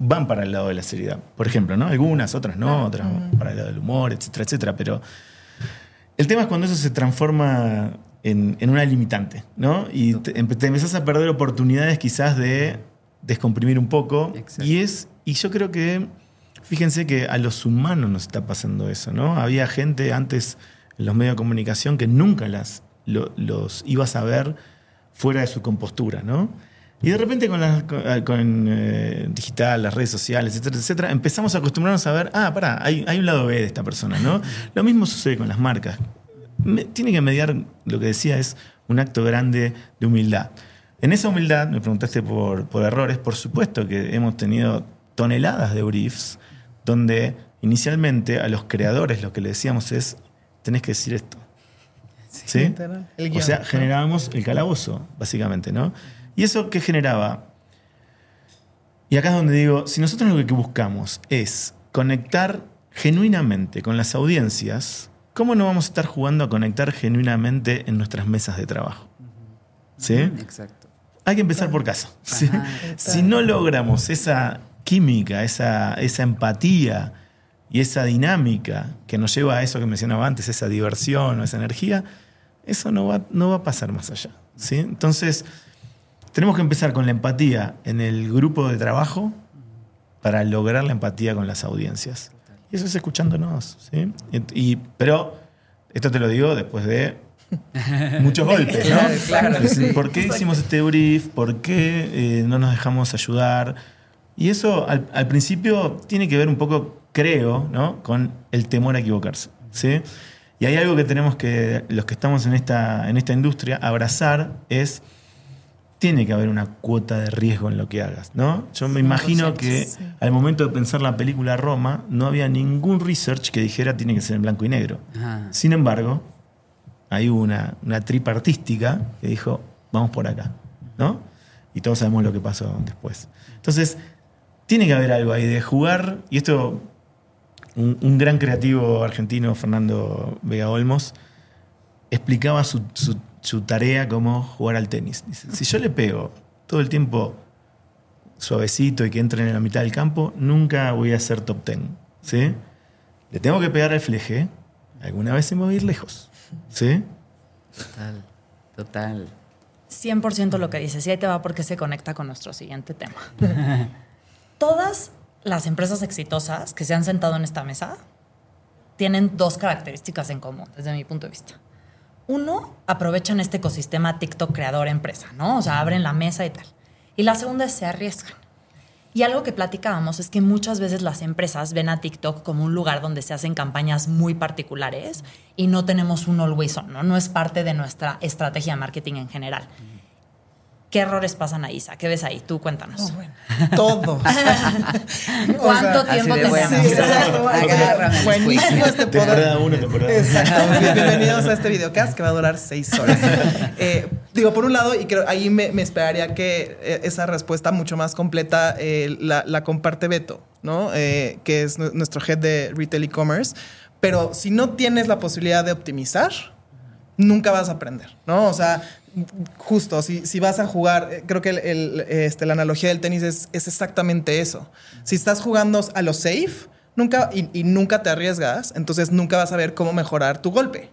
van para el lado de la seriedad. Por ejemplo, ¿no? Algunas, otras no, otras para el lado del humor, etcétera, etcétera. Pero el tema es cuando eso se transforma en, en una limitante, ¿no? Y te empezás a perder oportunidades quizás de descomprimir un poco. Exacto. Y es, y yo creo que, fíjense que a los humanos nos está pasando eso, ¿no? Había gente antes en los medios de comunicación que nunca las, lo- los ibas a ver fuera de su compostura, ¿no? Y de repente con, las- con, con, eh, digital, las redes sociales, etcétera, etcétera, empezamos a acostumbrarnos a ver, ah, pará, hay, hay un lado B de esta persona, ¿no? Lo mismo sucede con las marcas. Tiene que mediar, lo que decía es un acto grande de humildad. En esa humildad, me preguntaste por, por errores, por supuesto que hemos tenido toneladas de briefs donde inicialmente a los creadores lo que le decíamos es, tenés que decir esto. ¿Sí? o sea, generábamos el calabozo, básicamente, ¿no? ¿Y eso qué generaba? Y acá es donde digo, si nosotros lo que buscamos es conectar genuinamente con las audiencias, ¿cómo no vamos a estar jugando a conectar genuinamente en nuestras mesas de trabajo? ¿Sí? Exacto. Hay que empezar por casa. Si no logramos esa química, esa, esa empatía y esa dinámica que nos lleva a eso que mencionaba antes, esa diversión o esa energía, eso no va, no va a pasar más allá. ¿sí? Entonces, tenemos que empezar con la empatía en el grupo de trabajo para lograr la empatía con las audiencias. Y eso es escuchándonos. ¿sí? Y, pero esto te lo digo después de muchos golpes, ¿no? Claro, sí. ¿Por qué hicimos este brief? ¿Por qué eh, no nos dejamos ayudar? Y eso al, al principio tiene que ver un poco, creo, ¿no? con el temor a equivocarse. ¿sí? Y hay algo que tenemos que, los que estamos en esta, en esta industria, abrazar es, tiene que haber una cuota de riesgo en lo que hagas, ¿no? Yo me imagino que sí. al momento de pensar la película Roma, no había ningún research que dijera tiene que ser en blanco y negro. Ajá. Sin embargo, hay una, una tripa artística que dijo, vamos por acá, ¿no? Y todos sabemos lo que pasó después. Entonces, tiene que haber algo ahí de jugar, y esto, un, un gran creativo argentino, Fernando Vega Olmos, explicaba su, su- su tarea como jugar al tenis. Dice, si yo le pego todo el tiempo suavecito y que entre en la mitad del campo, nunca voy a ser top ten. ¿sí? Le tengo que pegar al fleje, alguna vez se me va a ir lejos. ¿sí? Total, total. 100% lo que dices. Y ahí te va porque se conecta con nuestro siguiente tema. Todas las empresas exitosas que se han sentado en esta mesa tienen dos características en común, desde mi punto de vista. Uno, aprovechan este ecosistema TikTok creador empresa, ¿no? O sea, abren la mesa y tal. Y la segunda es se arriesgan. Y algo que platicábamos es que muchas veces las empresas ven a TikTok como un lugar donde se hacen campañas muy particulares y no tenemos un always on, ¿no? No es parte de nuestra estrategia de marketing en general. ¿Qué errores pasan ahí, Isa? ¿Qué ves ahí? Tú cuéntanos. Todo. ¿Cuánto Así tiempo tenemos? bueno. Sí, exacto. Agárrame, Buenísimo este poder. Temporada 1, temporada. Exacto. Bien- Bienvenidos a este videocast que va a durar seis horas. Eh, digo, por un lado, y creo ahí me, me esperaría que eh, esa respuesta mucho más completa eh, la, la comparte Beto, ¿no? Eh, que es nu- nuestro head de retail e-commerce. Pero si no tienes la posibilidad de optimizar, nunca vas a aprender, ¿no? O sea, justo, si, si vas a jugar, eh, creo que el- este, la analogía del tenis es, es exactamente eso. Si estás jugando a lo safe nunca, y, y nunca te arriesgas, entonces nunca vas a ver cómo mejorar tu golpe,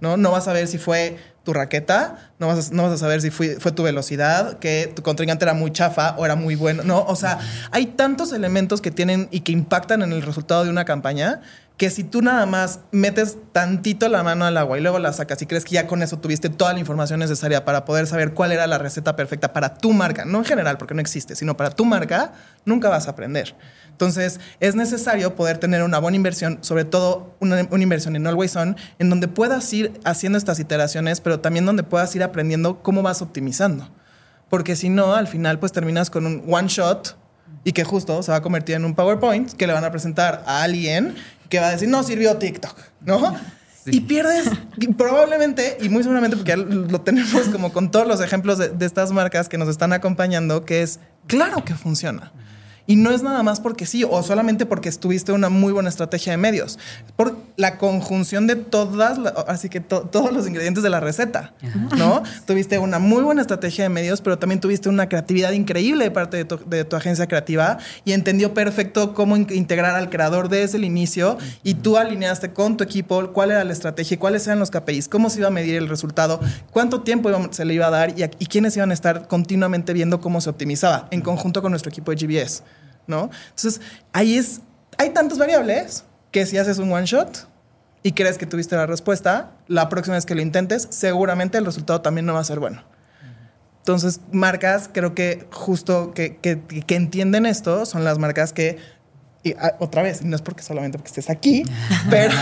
¿no? No vas a ver si fue tu raqueta, no vas a, no vas a saber si fue, fue tu velocidad, que tu contrincante era muy chafa o era muy bueno, ¿no? O sea, hay tantos elementos que tienen y que impactan en el resultado de una campaña que si tú nada más metes tantito la mano al agua y luego la sacas y crees que ya con eso tuviste toda la información necesaria para poder saber cuál era la receta perfecta para tu marca, no en general porque no existe, sino para tu marca, nunca vas a aprender. Entonces, es necesario poder tener una buena inversión, sobre todo una, inversión en Always On, en donde puedas ir haciendo estas iteraciones, pero también donde puedas ir aprendiendo cómo vas optimizando. Porque si no, al final, pues terminas con un one shot y que justo se va a convertir en un PowerPoint que le van a presentar a alguien que va a decir, no sirvió TikTok, ¿no? Y pierdes probablemente, y muy seguramente porque ya lo tenemos como con todos los ejemplos de, de estas marcas que nos están acompañando, que es claro que funciona. Y no es nada más porque sí, o solamente porque tuviste una muy buena estrategia de medios. Por la conjunción de todas, la- así que to- todos los ingredientes de la receta, ¿no? Tuviste una muy buena estrategia de medios, pero también tuviste una creatividad increíble de parte de tu, de tu agencia creativa y entendió perfecto cómo in- integrar al creador desde el inicio y tú alineaste con tu equipo cuál era la estrategia cuáles eran los KPIs, cómo se iba a medir el resultado, cuánto tiempo se le iba a dar y, a- y quiénes iban a estar continuamente viendo cómo se optimizaba en conjunto con nuestro equipo de GBS. ¿No? Entonces, ahí es, hay tantas variables que si haces un one shot y crees que tuviste la respuesta, la próxima vez que lo intentes, seguramente el resultado también no va a ser bueno. Entonces, marcas, creo que justo que, que- que entienden esto son las marcas que, y, ah, otra vez, no es porque solamente porque estés aquí, pero,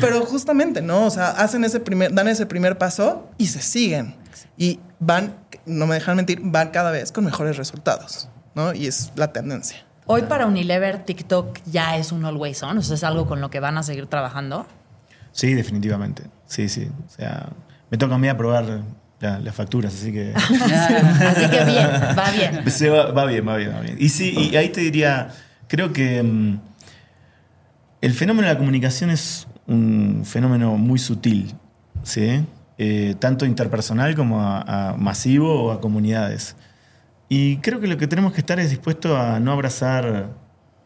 pero justamente, ¿no? O sea, hacen ese primer, dan ese primer paso y se siguen. Y van, no me dejan mentir, van cada vez con mejores resultados, ¿no? Y es la tendencia. Hoy para Unilever, TikTok ya es un always on, o sea, es algo con lo que van a seguir trabajando. Sí, definitivamente. Sí, sí. O sea, me toca a mí aprobar la- las facturas, así que. Así que bien, va bien. Se va, va bien, va bien, va bien. Y sí, y ahí te diría, creo que mm, el fenómeno de la comunicación es un fenómeno muy sutil, ¿sí? Eh, tanto interpersonal como a, a masivo o a comunidades. Y creo que lo que tenemos que estar es dispuesto a no abrazar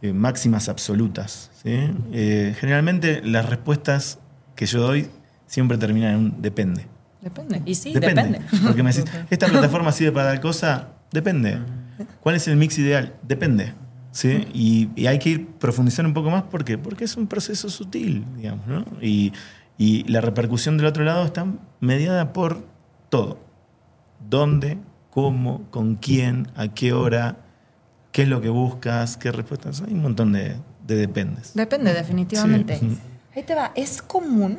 eh, máximas absolutas. ¿sí? Eh, generalmente las respuestas que yo doy siempre terminan en un depende. Depende. Y sí, depende. Porque me decís, ¿esta plataforma sirve para tal cosa? Depende. ¿Cuál es el mix ideal? Depende. ¿Sí? Y, y hay que ir profundizar un poco más. ¿Por qué? Porque es un proceso sutil, digamos, ¿no? Y, y la repercusión del otro lado está mediada por todo. ¿Dónde? ¿Cómo? ¿Con quién? ¿A qué hora? qué es lo que buscas, qué respuestas. Hay un montón de, de dependes. Depende, definitivamente. Sí. Ahí te va. Es común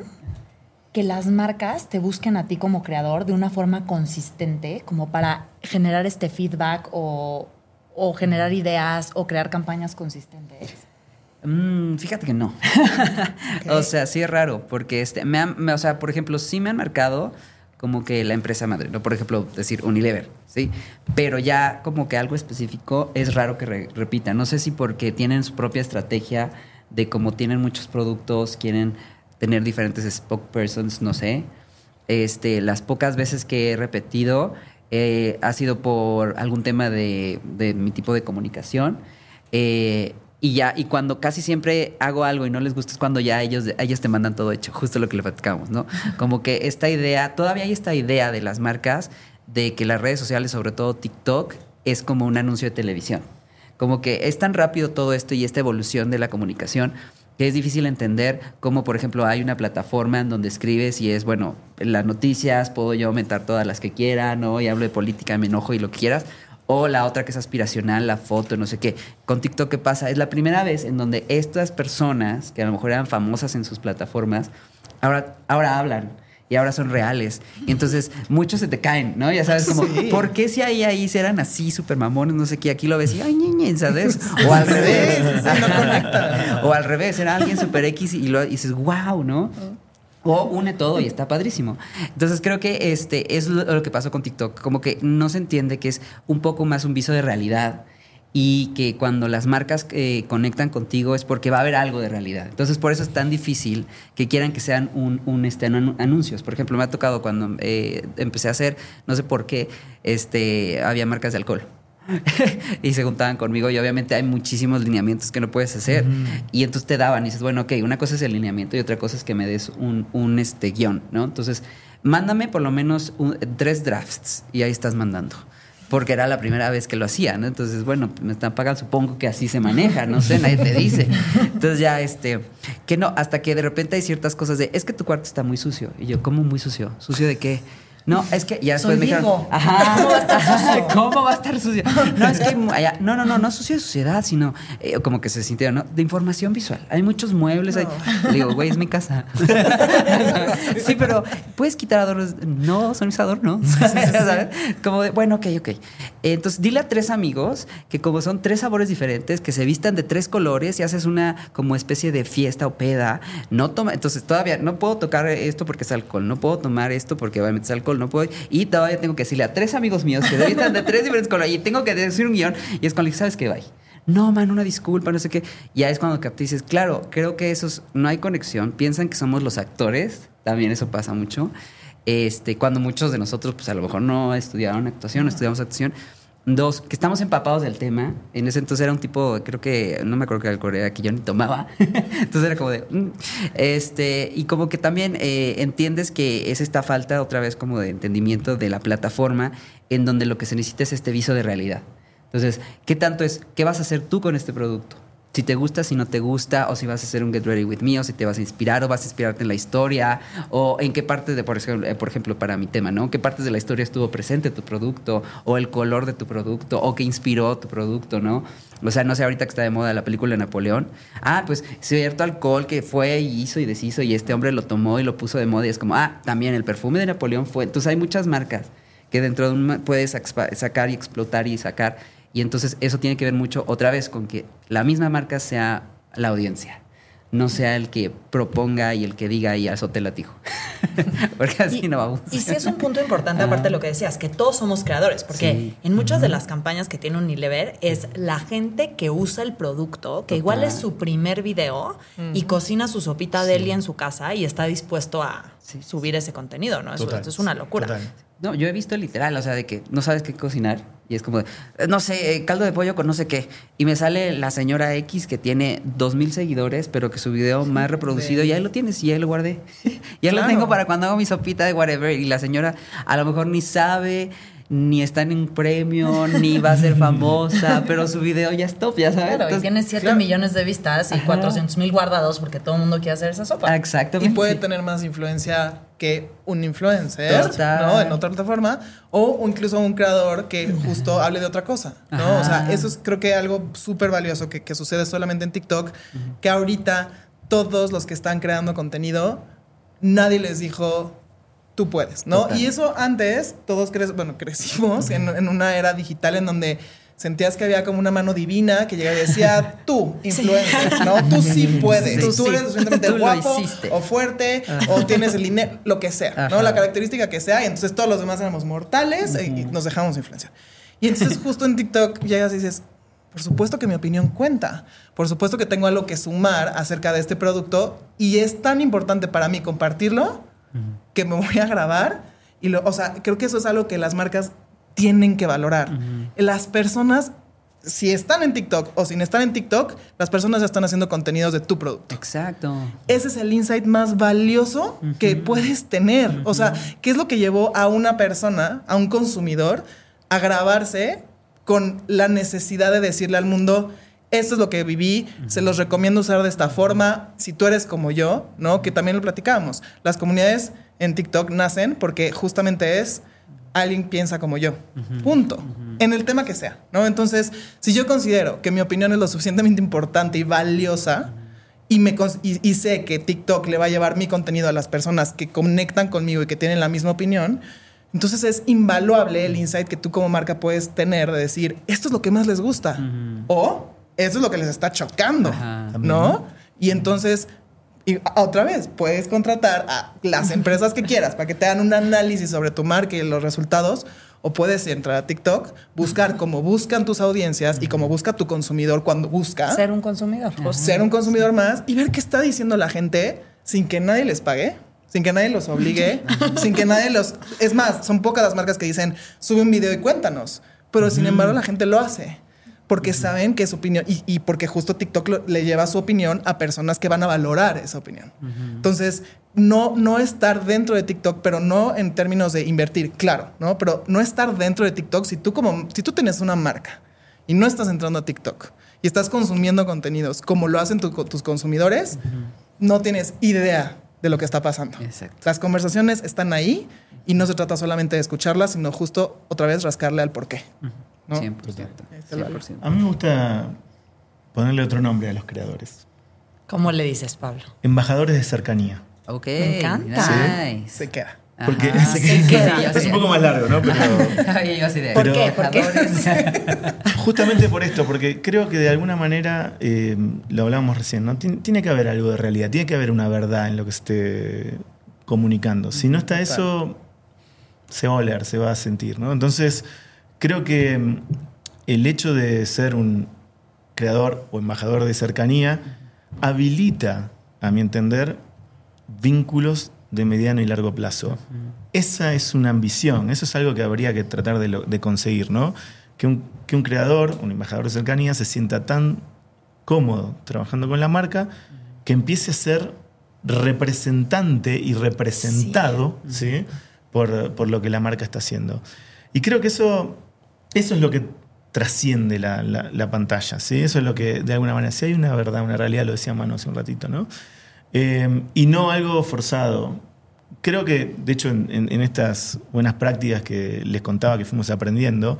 que las marcas te busquen a ti como creador de una forma consistente, como para generar este feedback o, o generar ideas o crear campañas consistentes. Mm, fíjate que no. o sea, sí es raro, porque este, me han- me- o sea, por ejemplo, sí me han marcado como que la empresa madre, ¿no? Por ejemplo, decir Unilever, ¿sí? Pero ya como que algo específico es raro que re- repitan. No sé si porque tienen su propia estrategia de como tienen muchos productos, quieren tener diferentes spokespersons, no sé. Este, las pocas veces que he repetido eh, ha sido por algún tema de, de mi tipo de comunicación. Eh, y ya, y cuando casi siempre hago algo y no les gusta es cuando ya ellos, ellos te mandan todo hecho, justo lo que le platicamos, ¿no? Como que esta idea, todavía hay esta idea de las marcas de que las redes sociales, sobre todo TikTok, es como un anuncio de televisión. Como que es tan rápido todo esto y esta evolución de la comunicación que es difícil entender cómo, por ejemplo, hay una plataforma en donde escribes y es, bueno, las noticias, puedo yo aumentar todas las que quiera, ¿no? Y hablo de política, me enojo y lo que quieras. O la otra que es aspiracional, la foto, no sé qué. Con TikTok, ¿qué pasa? Es la primera vez en donde estas personas, que a lo mejor eran famosas en sus plataformas, ahora, ahora hablan y ahora son reales. Y entonces muchos se te caen, ¿no? Ya sabes, como, Sí. ¿por qué si ahí, ahí eran así, súper mamones, no sé qué? Aquí lo ves y, ay, ñe, ¿sabes? O al revés. Sí, sí, no conecta. o al revés, era alguien súper X y, lo, y dices, wow, ¿no? O une todo y está padrísimo. Entonces creo que este es lo, que pasó con TikTok. Como que no se entiende que es un poco más un viso de realidad y que cuando las marcas eh, conectan contigo es porque va a haber algo de realidad. Entonces por eso es tan difícil que quieran que sean un, este, anu- anuncios. Por ejemplo, me ha tocado cuando eh, empecé a hacer, no sé por qué, este, había marcas de alcohol. y se juntaban conmigo y obviamente hay muchísimos lineamientos que no puedes hacer y entonces te daban y dices, bueno, ok, una cosa es el lineamiento y otra cosa es que me des un, un, este, guion, ¿no? Entonces, mándame por lo menos un- tres drafts y ahí estás mandando. Porque era la primera vez que lo hacía, ¿no? Entonces, bueno, me están pagando, supongo que así se maneja, no sé, nadie te dice. Entonces ya, este, que no, hasta que de repente hay ciertas cosas de, es que tu cuarto está muy sucio. Y yo, ¿cómo muy sucio? ¿Sucio de qué? No, es que ya después Soy me dijeron, ajá, ¿Cómo va a estar sucio? ¿Cómo va a estar sucio? No, es que allá- no, no, no, no sucio de suciedad, sino eh, como que se sintieron, ¿no? De información visual. Hay muchos muebles. hay- Le digo, güey, es mi casa. sí, pero ¿puedes quitar adornos? No, son mis adornos. ¿Sabes? Como de, bueno, ok, ok. Entonces, dile a tres amigos que como son tres sabores diferentes, que se vistan de tres colores y haces una como especie de fiesta o peda, no toma, entonces todavía no puedo tocar esto porque es alcohol, no puedo tomar esto porque obviamente es alcohol, no puedo, y todavía tengo que decirle a tres amigos míos que se vistan de tres diferentes colores y tengo que decir un guion y es cuando le dije, ¿sabes qué? No, man, una disculpa, no sé qué. Ya es cuando capté y claro, creo que esos no hay conexión. Piensan que somos los actores, también eso pasa mucho. Este, cuando muchos de nosotros, pues a lo mejor no estudiaron actuación, no estudiamos actuación. Dos, que estamos empapados del tema. En ese entonces era un tipo, creo que, no me acuerdo que era el Corea, que yo ni tomaba. entonces era como de. mm. Este, y como que también eh, entiendes que es esta falta, otra vez, como de entendimiento de la plataforma, en donde lo que se necesita es este viso de realidad. Entonces, ¿qué tanto es, qué vas a hacer tú con este producto? Si te gusta, si no te gusta, o si vas a hacer un Get Ready With Me, o si te vas a inspirar, o vas a inspirarte en la historia, o en qué parte de, por ejemplo, eh, para mi tema, ¿no? ¿Qué partes de la historia estuvo presente tu producto, o el color de tu producto, o qué inspiró tu producto, ¿no? O sea, no sé, ahorita que está de moda la película de Napoleón. Ah, pues cierto alcohol que fue y hizo y deshizo, y este hombre lo tomó y lo puso de moda, y es como, ah, también el perfume de Napoleón fue. Entonces hay muchas marcas que dentro de un puedes sacar y explotar y sacar. Y entonces eso tiene que ver mucho otra vez con que la misma marca sea la audiencia, no sea el que proponga y el que diga y azote el latijo. porque así y, no va a y sí es un punto importante, aparte de lo que decías, que todos somos creadores, porque Sí. en muchas de las campañas que tiene Unilever es la gente que usa el producto, que igual es su primer video y cocina su sopita deli en su casa y está dispuesto a Sí. subir ese contenido, ¿no? Eso, Total. esto es una locura. Total. No, yo he visto literal, o sea, de que no sabes qué cocinar y es como, de, eh, no sé, eh, caldo de pollo con no sé qué. Y me sale la señora X que tiene dos mil seguidores, pero que su video más reproducido, de- y ahí lo tienes y ahí lo guardé. ya lo Claro. tengo para cuando hago mi sopita de whatever. Y la señora a lo mejor ni sabe ni está en un premio, ni va a ser famosa, pero su video ya es top, ya sabes. Claro, y Entonces, tiene 7 claro. millones de vistas y Ajá. 400 mil guardados porque todo el mundo quiere hacer esa sopa. Exactamente. Y puede tener más influencia que un influencer, Total. ¿no? En otra plataforma. O incluso un creador que justo hable de otra cosa, ¿no? O sea, eso es creo que algo súper valioso que, que sucede solamente en TikTok, que ahorita todos los que están creando contenido, nadie les dijo, tú puedes, ¿no? Total. Y eso antes, todos cre bueno, crecimos en, en una era digital en donde sentías que había como una mano divina que llegaba y decía, tú, influencer, ¿no? Tú sí puedes, Sí, tú sí. eres suficientemente Tú guapo o fuerte o tienes el dinero, lo que sea, ¿no? La característica que sea y entonces todos los demás éramos mortales y nos dejamos influenciar. Y entonces justo en TikTok llegas y dices, por supuesto que mi opinión cuenta, por supuesto que tengo algo que sumar acerca de este producto y es tan importante para mí compartirlo que me voy a grabar y lo, o sea, creo que eso es algo que las marcas tienen que valorar. Las personas si están en TikTok o sin estar en TikTok, las personas ya están haciendo contenidos de tu producto. Exacto. Ese es el insight más valioso que puedes tener. O sea, ¿qué es lo que llevó a una persona, a un consumidor, a grabarse con la necesidad de decirle al mundo, esto es lo que viví, se los recomiendo usar de esta forma, si tú eres como yo, ¿no? Que también lo platicábamos. Las comunidades en TikTok nacen porque justamente es alguien piensa como yo. Punto. En el tema que sea, ¿no? Entonces, si yo considero que mi opinión es lo suficientemente importante y valiosa, y, me y, y sé que TikTok le va a llevar mi contenido a las personas que conectan conmigo y que tienen la misma opinión, entonces es invaluable el insight que tú como marca puedes tener de decir, esto es lo que más les gusta. O esto es lo que les está chocando, Ajá. ¿no? Y entonces, y otra vez, puedes contratar a las empresas que quieras para que te hagan un análisis sobre tu marca y los resultados. O puedes entrar a TikTok, buscar cómo buscan tus audiencias y cómo busca tu consumidor cuando busca Ser un consumidor. ser un consumidor más y ver qué está diciendo la gente sin que nadie les pague, sin que nadie los obligue, sin que nadie los... Es más, son pocas las marcas que dicen, sube un video y cuéntanos, pero sin embargo la gente lo hace. Porque saben que es su opinión y, y porque justo TikTok lo- le lleva su opinión a personas que van a valorar esa opinión. Entonces, no, no estar dentro de TikTok, pero no en términos de invertir, claro, ¿no? Pero no estar dentro de TikTok si tú como, si tú tienes una marca y no estás entrando a TikTok y estás consumiendo contenidos como lo hacen tu- tus consumidores, no tienes idea de lo que está pasando. Exacto. Las conversaciones están ahí y no se trata solamente de escucharlas, sino justo otra vez rascarle al porqué. ¿No? 100%. Ahí está el valor. 100%. A mí me gusta ponerle otro nombre a los creadores. ¿Cómo le dices, Pablo? Embajadores de cercanía. Ok. Me encanta. Nice. Se queda. Porque Ajá. que se queda. es un poco más largo, ¿no? Pero Ay, yo así de- ¿Por Pero- qué? ¿Por qué? justamente por esto, porque creo que de alguna manera, eh, lo hablábamos recién, ¿no? Tien- tiene que haber algo de realidad, tiene que haber una verdad en lo que se esté comunicando. Si no está eso, se va a oler, se va a sentir, ¿no? Entonces, creo que mm, el hecho de ser un creador o embajador de cercanía habilita, a mi entender, vínculos de mediano y largo plazo. Esa es una ambición, eso es algo que habría que tratar de, lo- de conseguir, ¿no? Que un, que un creador, un embajador de cercanía, se sienta tan cómodo trabajando con la marca que empiece a ser representante y representado ¿sí? Por, por lo que la marca está haciendo. Y creo que eso, eso es lo que trasciende la, la- la pantalla, ¿sí? Eso es lo que, de alguna manera, si hay una verdad, una realidad, lo decía Manu hace un ratito, ¿no? Eh, y no algo forzado. Creo que, de hecho, en, en- en estas buenas prácticas que les contaba que fuimos aprendiendo,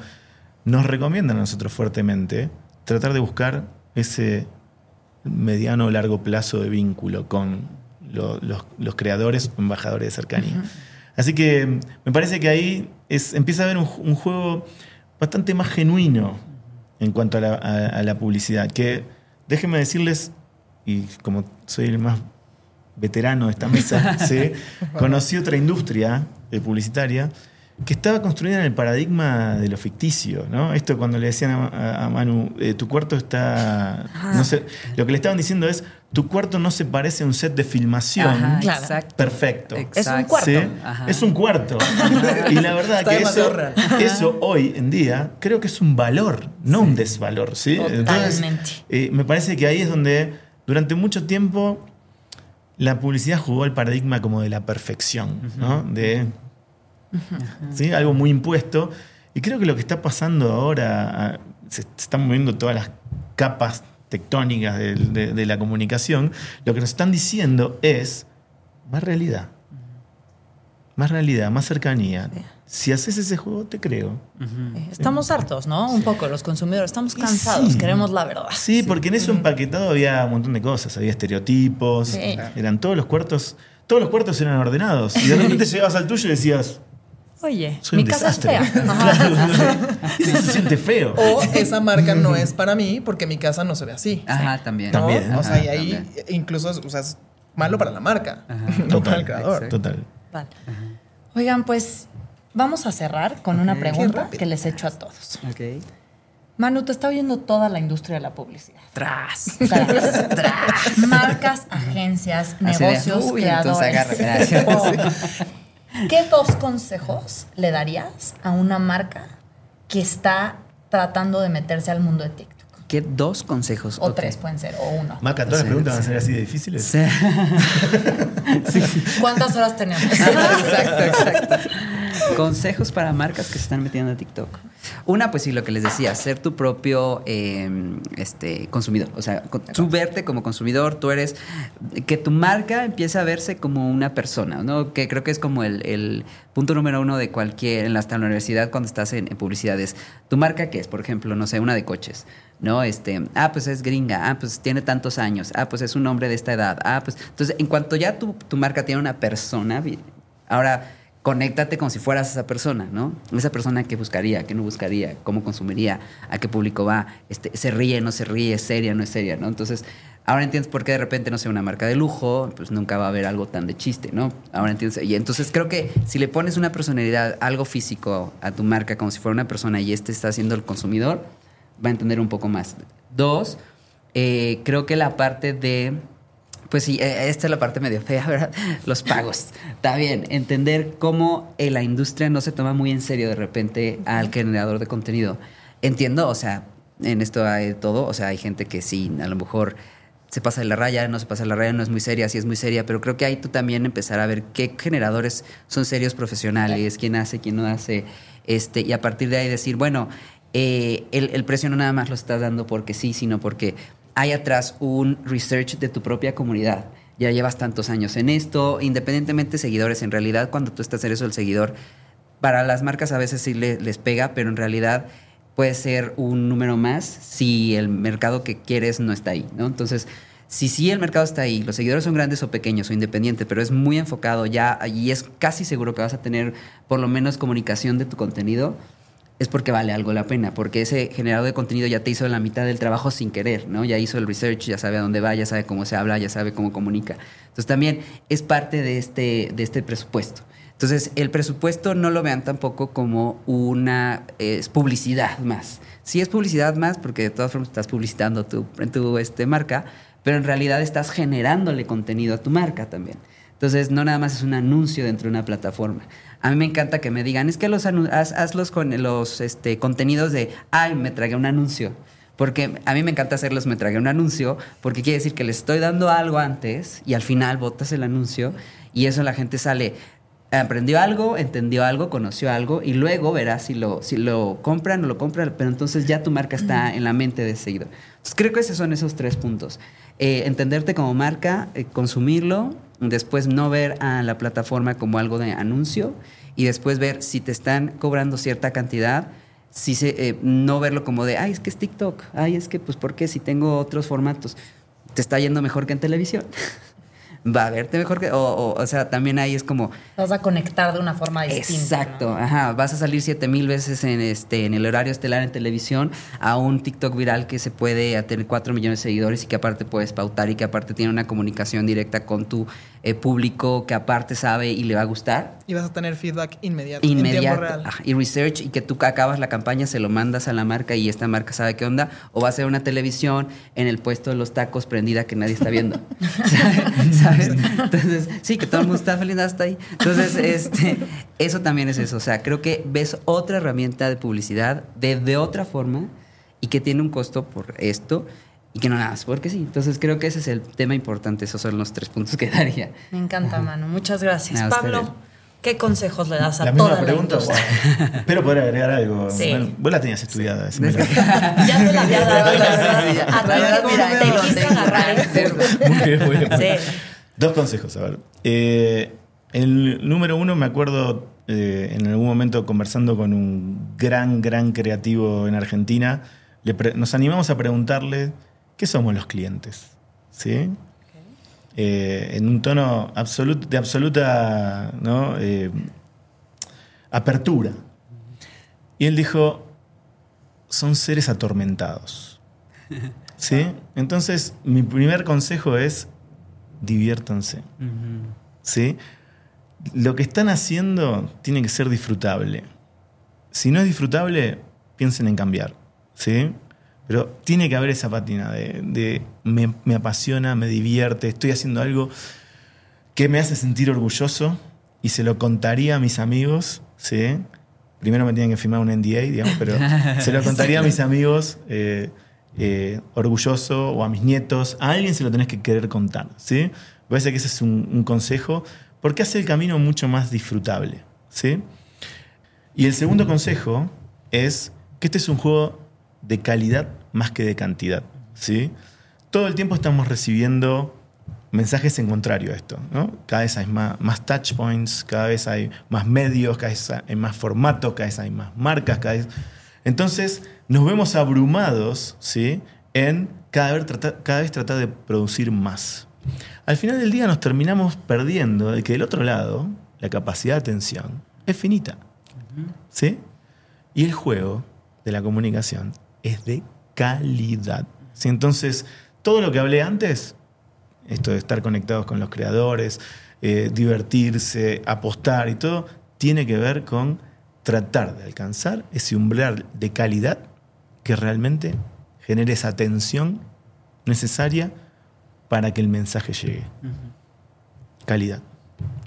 nos recomiendan a nosotros fuertemente tratar de buscar ese mediano o largo plazo de vínculo con lo- los, los creadores o embajadores de cercanía. Así que me parece que ahí es, empieza a haber un, un juego bastante más genuino en cuanto a la, a- a la publicidad. Que déjenme decirles, y como soy el más veterano de esta mesa, ¿sí? conocí otra industria eh, publicitaria que estaba construida en el paradigma de lo ficticio, ¿no? Esto cuando le decían a, Manu, eh, tu cuarto está... No sé, lo que le estaban diciendo es, tu cuarto no se parece a un set de filmación Ajá, Claro. exacto. perfecto. Es un cuarto. Es un cuarto. y la verdad Está que eso, eso hoy en día creo que es un valor, no un desvalor. ¿sí? Totalmente. eh, me parece que ahí es donde durante mucho tiempo la publicidad jugó el paradigma como de la perfección, ¿no? De ¿sí? algo muy impuesto. Y creo que lo que está pasando ahora, ah, se están moviendo todas las capas tectónicas de, de la comunicación, lo que nos están diciendo es más realidad. Más realidad, más cercanía. Si haces ese juego, te creo. Estamos hartos, ¿no? Un poco, los consumidores. Estamos cansados, sí. queremos la verdad. Sí, porque en eso empaquetado había un montón de cosas. Había estereotipos. Sí. Eran todos los cuartos. Todos los cuartos eran ordenados. Y de repente llegabas al tuyo y decías, Oye, soy mi un casa es desastre. fea. Ajá. Claro, Eso se siente feo. O esa marca no es para mí porque mi casa no se ve así. Ajá, también. ¿no? También. O sea, y ahí también. incluso o sea, es malo para la marca, Ajá. no para el creador. Total. Vale. Oigan, pues vamos a cerrar con una pregunta que les echo a todos. Ok. Manu, te está viendo toda la industria de la publicidad. Tras. Tras, tras. Marcas, agencias, negocios, uy, entonces creadores. agarra, Oh. ¿Qué dos consejos le darías a una marca que está tratando de meterse al mundo de TikTok? ¿Qué dos consejos? O tres pueden ser, o uno. Maca, todas Sí, las preguntas van a ser así de difíciles. Sí. ¿Cuántas horas tenemos? exacto, exacto. Consejos para marcas que se están metiendo a TikTok. Una, pues sí, lo que les decía, ser tu propio eh, este, consumidor. O sea, tú verte como consumidor, tú eres. Que tu marca empiece a verse como una persona, ¿no? Que creo que es como el, el punto número uno de cualquier. En la, hasta en la universidad, cuando estás en, en publicidad, es tu marca, que es, por ejemplo, no sé, una de coches. ¿no? Este, ah, pues es gringa, ah, pues tiene tantos años, ah, pues es un hombre de esta edad, ah, pues. Entonces, en cuanto ya tu, tu marca tiene una persona, ahora conéctate como si fueras esa persona, ¿no? Esa persona que buscaría, que no buscaría, cómo consumiría, a qué público va, este, se ríe, no se ríe, es seria, no es seria, ¿no? Entonces, ahora entiendes por qué de repente no sea una marca de lujo, pues nunca va a haber algo tan de chiste, ¿no? Ahora entiendes. Y entonces creo que si le pones una personalidad, algo físico a tu marca como si fuera una persona y este está siendo el consumidor, va a entender un poco más. Dos, eh, creo que la parte de pues sí, eh, esta es la parte medio fea, ¿verdad? Los pagos. Está bien, entender cómo eh, la industria no se toma muy en serio de repente al generador de contenido. Entiendo, o sea, en esto hay todo, o sea, hay gente que sí, a lo mejor se pasa de la raya, no se pasa de la raya, no es muy seria, sí es muy seria, pero creo que ahí tú también empezar a ver qué generadores son serios profesionales, quién hace, quién no hace, este, y a partir de ahí decir, bueno, eh, el, el precio no nada más lo estás dando porque sí, sino porque hay atrás un research de tu propia comunidad. Ya llevas tantos años en esto, independientemente de seguidores. En realidad, cuando tú estás en eso, el seguidor, para las marcas a veces sí le- les pega, pero en realidad puede ser un número más si el mercado que quieres no está ahí, ¿no? Entonces, si sí el mercado está ahí, los seguidores son grandes o pequeños o independientes, pero es muy enfocado ya y es casi seguro que vas a tener por lo menos comunicación de tu contenido, es porque vale algo la pena, porque ese generador de contenido ya te hizo la mitad del trabajo sin querer, ¿no? Ya hizo el research, ya sabe a dónde va, ya sabe cómo se habla, ya sabe cómo comunica. Entonces también es parte de este, de este presupuesto. Entonces el presupuesto no lo vean tampoco como una eh, publicidad más. Sí es publicidad más porque de todas formas estás publicitando tu, tu este, marca, pero en realidad estás generándole contenido a tu marca también. Entonces, no nada más es un anuncio dentro de una plataforma. A mí me encanta que me digan, es que los haz, hazlos con los este, contenidos de, ay, me tragué un anuncio. Porque a mí me encanta hacerlos, me tragué un anuncio, porque quiere decir que les estoy dando algo antes y al final botas el anuncio y eso la gente sale, aprendió algo, entendió algo, conoció algo y luego verás si lo, si lo compran o no lo compran, pero entonces ya tu marca está en la mente de ese seguidor. Entonces creo que esos son esos tres puntos. Eh, entenderte como marca, eh, consumirlo, después no ver a la plataforma como algo de anuncio y después ver si te están cobrando cierta cantidad, si se, eh, no verlo como de, ay, es que es TikTok, ay, es que, pues, ¿por qué si tengo otros formatos? Te está yendo mejor que en televisión. Va a verte mejor que. O, o, o sea, también ahí es como. Vas a conectar de una forma distinta. Exacto, ¿no? ajá. Vas a salir siete mil veces en este en el horario estelar en televisión a un TikTok viral que se puede a tener cuatro millones de seguidores y que aparte puedes pautar y que aparte tiene una comunicación directa con tu eh, público que aparte sabe y le va a gustar. Y vas a tener feedback inmediato. En tiempo Inmediato. real. ajá, y research y que tú acabas la campaña, se lo mandas a la marca y esta marca sabe qué onda. O va a ser una televisión en el puesto de los tacos prendida que nadie está viendo. ¿Sabes? ¿Sabes? Entonces, sí, que todo el mundo está feliz hasta ahí. Entonces, este, eso también es eso. O sea, creo que ves otra herramienta de publicidad de, de otra forma y que tiene un costo por esto y que no nada más porque sí. Entonces, creo que ese es el tema importante. Esos son los tres puntos que daría. Me encanta, Manu. Muchas gracias. Pablo. ¿Qué consejos le das a La toda misma la pregunta. industria? wow. Espero poder agregar algo. Sí. Bueno, vos la tenías estudiada. Ya se la había dado, la verdad. A La verdad, ti mira, te quise agarrar. Muy bien, muy bien. Sí. Dos consejos, a ver. Eh, el número uno, me acuerdo eh, en algún momento conversando con un gran, gran creativo en Argentina, le nos animamos a preguntarle qué somos los clientes. ¿Sí? Eh, en un tono absolut- de absoluta ¿no? Apertura. Y él dijo, son seres atormentados. ¿Sí? Entonces, mi primer consejo es diviértanse. ¿Sí? Lo que están haciendo tiene que ser disfrutable. Si no es disfrutable, piensen en cambiar. ¿Sí? Pero tiene que haber esa patina de, de me, me apasiona, me divierte, estoy haciendo algo que me hace sentir orgulloso y se lo contaría a mis amigos. ¿sí? Primero me tienen que firmar un NDA, digamos, pero se lo contaría a mis amigos eh, eh, orgulloso o a mis nietos. A alguien se lo tenés que querer contar. ¿sí? Parece que ese es un, un consejo porque hace el camino mucho más disfrutable. ¿sí? Y el segundo consejo es que este es un juego de calidad más que de cantidad. ¿sí? Todo el tiempo estamos recibiendo mensajes en contrario a esto. ¿no? Cada vez hay más, más touch points, cada vez hay más medios, cada vez hay más formatos, cada vez hay más marcas. Cada vez... Entonces nos vemos abrumados ¿sí? en cada vez, tratar, cada vez tratar de producir más. Al final del día nos terminamos perdiendo de que del otro lado la capacidad de atención es finita. ¿Sí? Y el juego de la comunicación es de calidad. ¿sí? Entonces, todo lo que hablé antes, esto de estar conectados con los creadores, eh, divertirse, apostar y todo, tiene que ver con tratar de alcanzar ese umbral de calidad que realmente genere esa atención necesaria para que el mensaje llegue. Calidad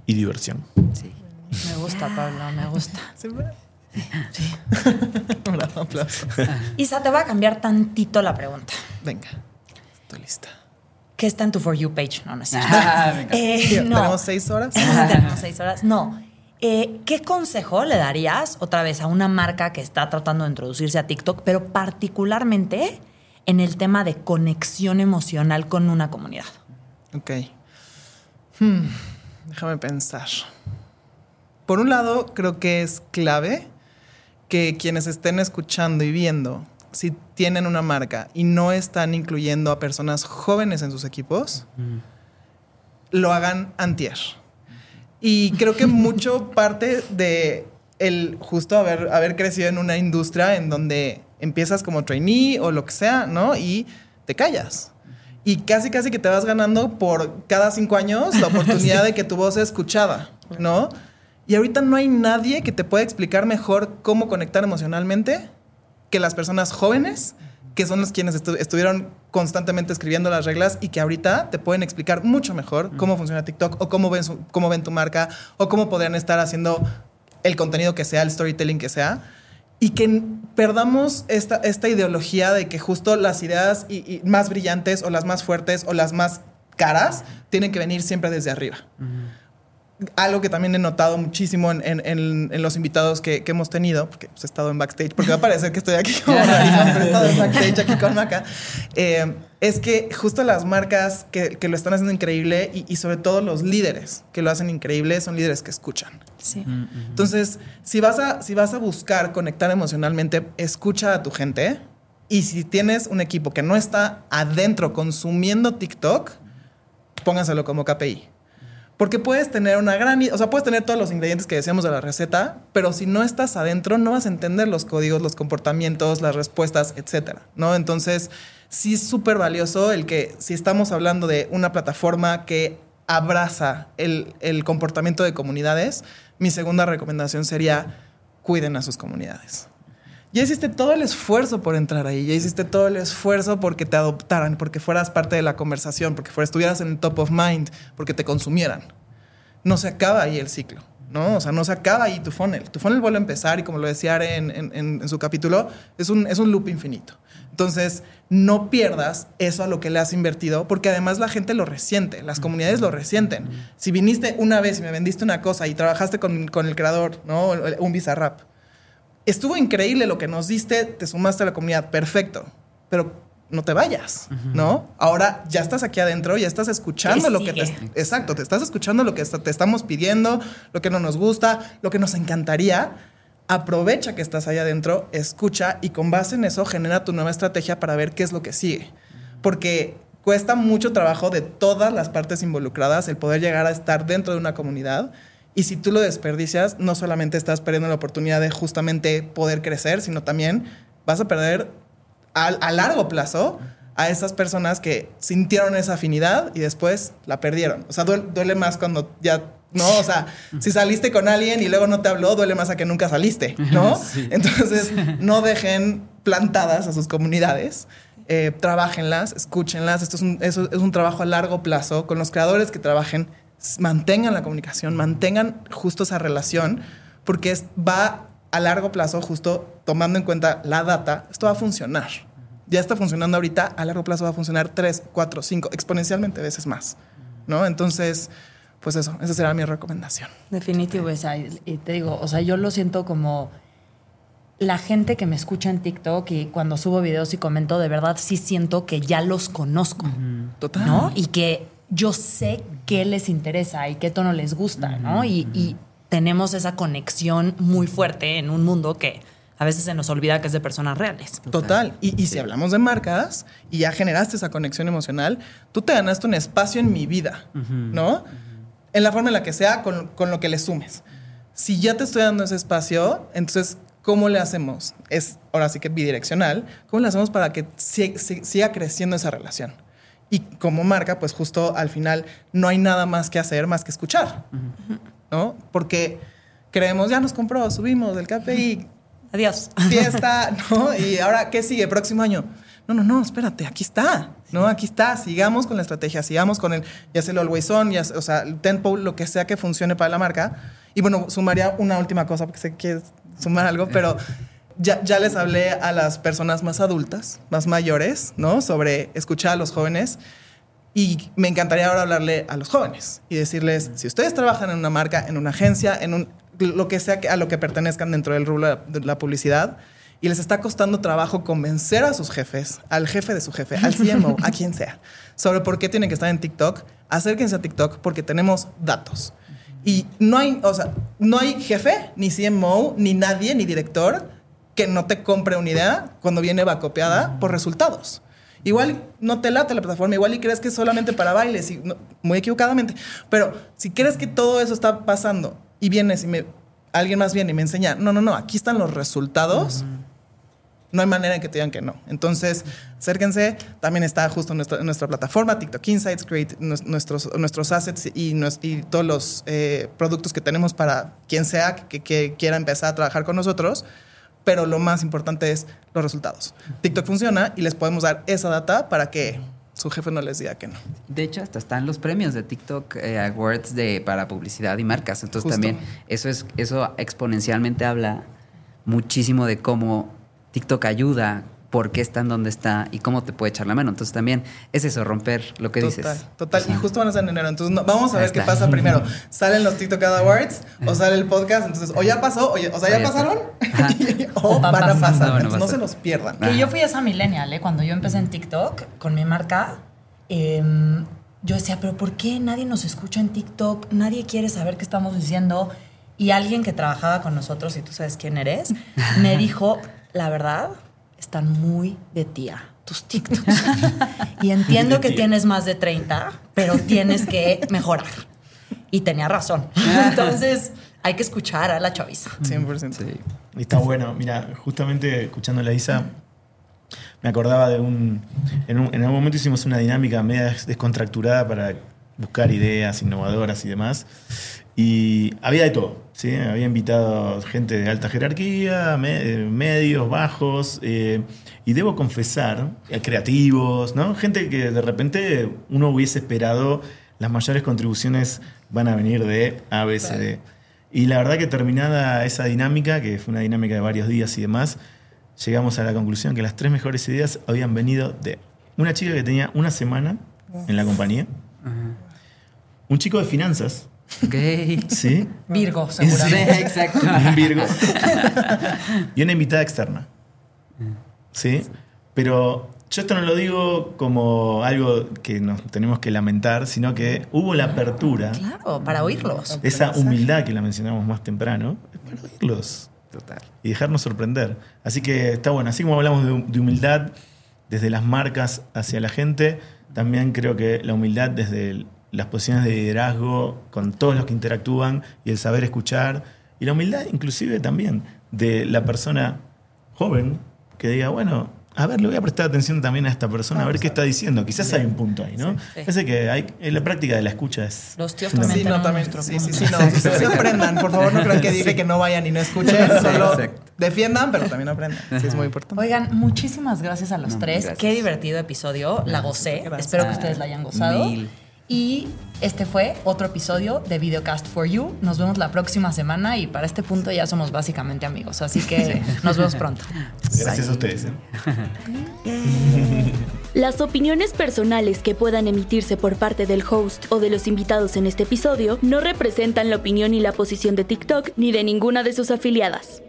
y diversión. Sí. Me gusta, Pablo, me gusta. ¿Sí? Bravo, aplausos. Isa, te voy a cambiar tantito la pregunta. Venga, estoy lista. ¿Qué está en tu For You page? No, no es cierto. Ah. Eh, no. Tenemos seis horas. Tenemos seis horas. No. Eh, ¿Qué consejo le darías otra vez a una marca que está tratando de introducirse a TikTok, pero particularmente en el tema de conexión emocional con una comunidad? Ok. Hmm, déjame pensar. Por un lado, creo que es clave que quienes estén escuchando y viendo, si tienen una marca y no están incluyendo a personas jóvenes en sus equipos, lo hagan antier. Y creo que mucho parte de el justo haber, haber crecido en una industria en donde empiezas como trainee o lo que sea, ¿no? Y te callas. Y casi, casi que te vas ganando por cada cinco años la oportunidad de que tu voz sea escuchada, ¿no? Y ahorita no hay nadie que te pueda explicar mejor cómo conectar emocionalmente que las personas jóvenes, que son los quienes estu- estuvieron constantemente escribiendo las reglas y que ahorita te pueden explicar mucho mejor cómo funciona TikTok o cómo ven, su- cómo ven tu marca o cómo podrían estar haciendo el contenido que sea, el storytelling que sea. Y que perdamos esta, esta ideología de que justo las ideas y- y más brillantes o las más fuertes o las más caras tienen que venir siempre desde arriba algo que también he notado muchísimo en, en- en- en los invitados que, que hemos tenido, porque pues, he estado en backstage, porque va a parecer que estoy aquí como pero he estado en backstage aquí con Maca, eh, es que justo las marcas que, que lo están haciendo increíble y, y sobre todo los líderes que lo hacen increíble son líderes que escuchan. Sí. Entonces, si vas, a, si vas a buscar conectar emocionalmente, escucha a tu gente. Y si tienes un equipo que no está adentro consumiendo TikTok, póngaselo como KPI. Porque puedes tener una gran, o sea, puedes tener todos los ingredientes que decíamos de la receta, pero si no estás adentro, no vas a entender los códigos, los comportamientos, las respuestas, etcétera, ¿no? Entonces, sí es súper valioso el que si estamos hablando de una plataforma que abraza el, el comportamiento de comunidades, mi segunda recomendación sería cuiden a sus comunidades. Ya hiciste todo el esfuerzo por entrar ahí, ya hiciste todo el esfuerzo porque te adoptaran, porque fueras parte de la conversación, porque fueras, estuvieras en el top of mind, porque te consumieran. No se acaba ahí el ciclo. ¿no? O sea, no se acaba ahí tu funnel. Tu funnel vuelve a empezar y como lo decía en- en su capítulo, es un, es un loop infinito. Entonces, no pierdas eso a lo que le has invertido, porque además la gente lo resiente, las comunidades lo resienten. Si viniste una vez y me vendiste una cosa y trabajaste con, con el creador, ¿no? Un Bizarrap, estuvo increíble lo que nos diste, te sumaste a la comunidad, perfecto, pero no te vayas, ¿no? Ahora ya estás aquí adentro, ya estás escuchando ¿Qué lo que te... Exacto, te estás escuchando lo que te estamos pidiendo, lo que no nos gusta, lo que nos encantaría. Aprovecha que estás ahí adentro, escucha y con base en eso genera tu nueva estrategia para ver qué es lo que sigue. Porque cuesta mucho trabajo de todas las partes involucradas el poder llegar a estar dentro de una comunidad. Y si tú lo desperdicias, no solamente estás perdiendo la oportunidad de justamente poder crecer, sino también vas a perder a, a largo plazo a esas personas que sintieron esa afinidad y después la perdieron. O sea, duele, duele más cuando ya, ¿no? O sea, si saliste con alguien y luego no te habló, duele más a que nunca saliste, ¿no? Entonces, no dejen plantadas a sus comunidades. Eh, trabajenlas, escúchenlas. Esto es un, es un trabajo a largo plazo con los creadores que trabajen. Mantengan la comunicación, mantengan justo esa relación, porque es, va a largo plazo, justo tomando en cuenta la data, esto va a funcionar. Ya está funcionando ahorita, a largo plazo va a funcionar 3, 4, 5, exponencialmente veces más. ¿No? Entonces, pues eso, esa será mi recomendación. Definitivo, esa. Y y te digo, o sea, yo lo siento como la gente que me escucha en TikTok y cuando subo videos y comento, de verdad sí siento que ya los conozco, Total. ¿no? Y que yo sé qué les interesa y qué tono les gusta, ¿no? Y, y tenemos esa conexión muy fuerte en un mundo que a veces se nos olvida que es de personas reales. Total. Y, y si hablamos de marcas y ya generaste esa conexión emocional, tú te ganaste un espacio en mi vida, ¿no? En la forma en la que sea, con, con lo que le sumes. Si ya te estoy dando ese espacio, entonces, ¿cómo le hacemos? Es ahora sí que bidireccional. ¿Cómo le hacemos para que si- si- siga creciendo esa relación? Y como marca, pues justo al final no hay nada más que hacer más que escuchar, ¿no? Porque creemos, ya nos compró, subimos el KPI, Adiós. fiesta, ¿no? Y ahora, ¿qué sigue? Próximo año. No, no, no, espérate, aquí está, ¿no? Aquí está, sigamos con la estrategia, sigamos con el, ya sea el always on, ya, o sea, el tempo, lo que sea que funcione para la marca. Y bueno, sumaría una última cosa, porque sé que quieres sumar algo, pero ya, ya les hablé a las personas más adultas, más mayores, ¿no? Sobre escuchar a los jóvenes. Y me encantaría ahora hablarle a los jóvenes y decirles, si ustedes trabajan en una marca, en una agencia, en un, lo que sea a lo que pertenezcan dentro del rubro de la publicidad, y les está costando trabajo convencer a sus jefes, al jefe de su jefe, al CMO, a quien sea, sobre por qué tienen que estar en TikTok, acérquense a TikTok porque tenemos datos. Y no hay, o sea, no hay jefe, ni CMO, ni nadie, ni director que no te compre una idea cuando viene va copiada por resultados. Igual no te late la plataforma, igual y crees que es solamente para bailes, y no- muy equivocadamente. Pero si crees que todo eso está pasando y vienes y me, alguien más viene y me enseña, no, no, no, aquí están los resultados, no hay manera en que te digan que no. Entonces, acérquense. También está justo en nuestra, nuestra plataforma, TikTok Insights, Create nues- nuestros, nuestros assets y, todos los eh, productos que tenemos para quien sea que, que quiera empezar a trabajar con nosotros. Pero lo más importante es los resultados. TikTok funciona y les podemos dar esa data para que su jefe no les diga que no. De hecho, hasta están los premios de TikTok eh, Awards de, para publicidad y marcas. Entonces Justo. también eso es eso exponencialmente habla muchísimo de cómo TikTok ayuda, por qué está en donde está y cómo te puede echar la mano. Entonces también es eso, romper lo que total, dices. Total, y justo van a ser en enero. Entonces, no- vamos a ver qué pasa primero. ¿Salen los TikTok Awards o sale el podcast? Entonces, o ya pasó, o, ya- o sea, O ya pasaron, o O van a pasar. No, no Entonces, no pasa. se los pierdan. Que yo fui esa millennial, ¿eh? Cuando yo empecé en TikTok con mi marca, em, yo decía, pero ¿por qué nadie nos escucha en TikTok? Nadie quiere saber qué estamos diciendo. Y alguien que trabajaba con nosotros, y tú sabes quién eres, me dijo, la verdad, están muy de tía tus TikToks. y entiendo que tienes más de 30, pero tienes que mejorar. Y tenía razón. Entonces, hay que escuchar a la chaviza. 100%. Sí. Está bueno. Mira, justamente escuchando a la Isa, me acordaba de un en, un. en algún momento hicimos una dinámica media descontracturada para buscar ideas innovadoras y demás. Y había de todo. ¿sí? Había invitado gente de alta jerarquía, me- eh, medios, bajos. eh, y debo confesar, eh, creativos, ¿no? Gente que de repente uno hubiese esperado las mayores contribuciones van a venir de A, B, C, D. Y la verdad que terminada esa dinámica, que fue una dinámica de varios días y demás, llegamos a la conclusión que las tres mejores ideas habían venido de una chica que tenía una semana en la compañía, un chico de finanzas, Ok. ¿sí? Virgo, Sí, seguramente. exacto. un Virgo, y una invitada externa. ¿Sí? Pero yo esto no lo digo como algo que nos tenemos que lamentar, sino que hubo la apertura, Claro, para oírlos. esa humildad que la mencionamos más temprano, es para oírlos Total. y dejarnos sorprender. Así que está bueno, así como hablamos de, de humildad desde las marcas hacia la gente, también creo que la humildad desde el- las posiciones de liderazgo con todos los que interactúan y el saber escuchar, y la humildad inclusive también de la persona joven que diga, bueno, a ver, le voy a prestar atención también a esta persona, a ver qué está diciendo. Quizás hay un punto ahí, ¿no? Sí. Parece que hay, en la práctica de la escucha es... Los tíos también Sí, no, también. Sí, sí, sí, no. Sí, sí, aprendan. Por favor, no crean que dije que no vayan y no escuchen. Solo exacto. defiendan, pero también aprendan. Sí, es muy importante. Oigan, muchísimas gracias a los No, tres. gracias. Qué divertido episodio. La gocé. Gracias. Espero que ustedes la hayan gozado. Mil. Y este fue otro episodio de Videocast for You. Nos vemos la próxima semana y para este punto ya somos básicamente amigos. Así que nos vemos pronto. Gracias a ustedes. ¿eh? Las opiniones personales que puedan emitirse por parte del host o de los invitados en este episodio no representan la opinión y la posición de TikTok ni de ninguna de sus afiliadas.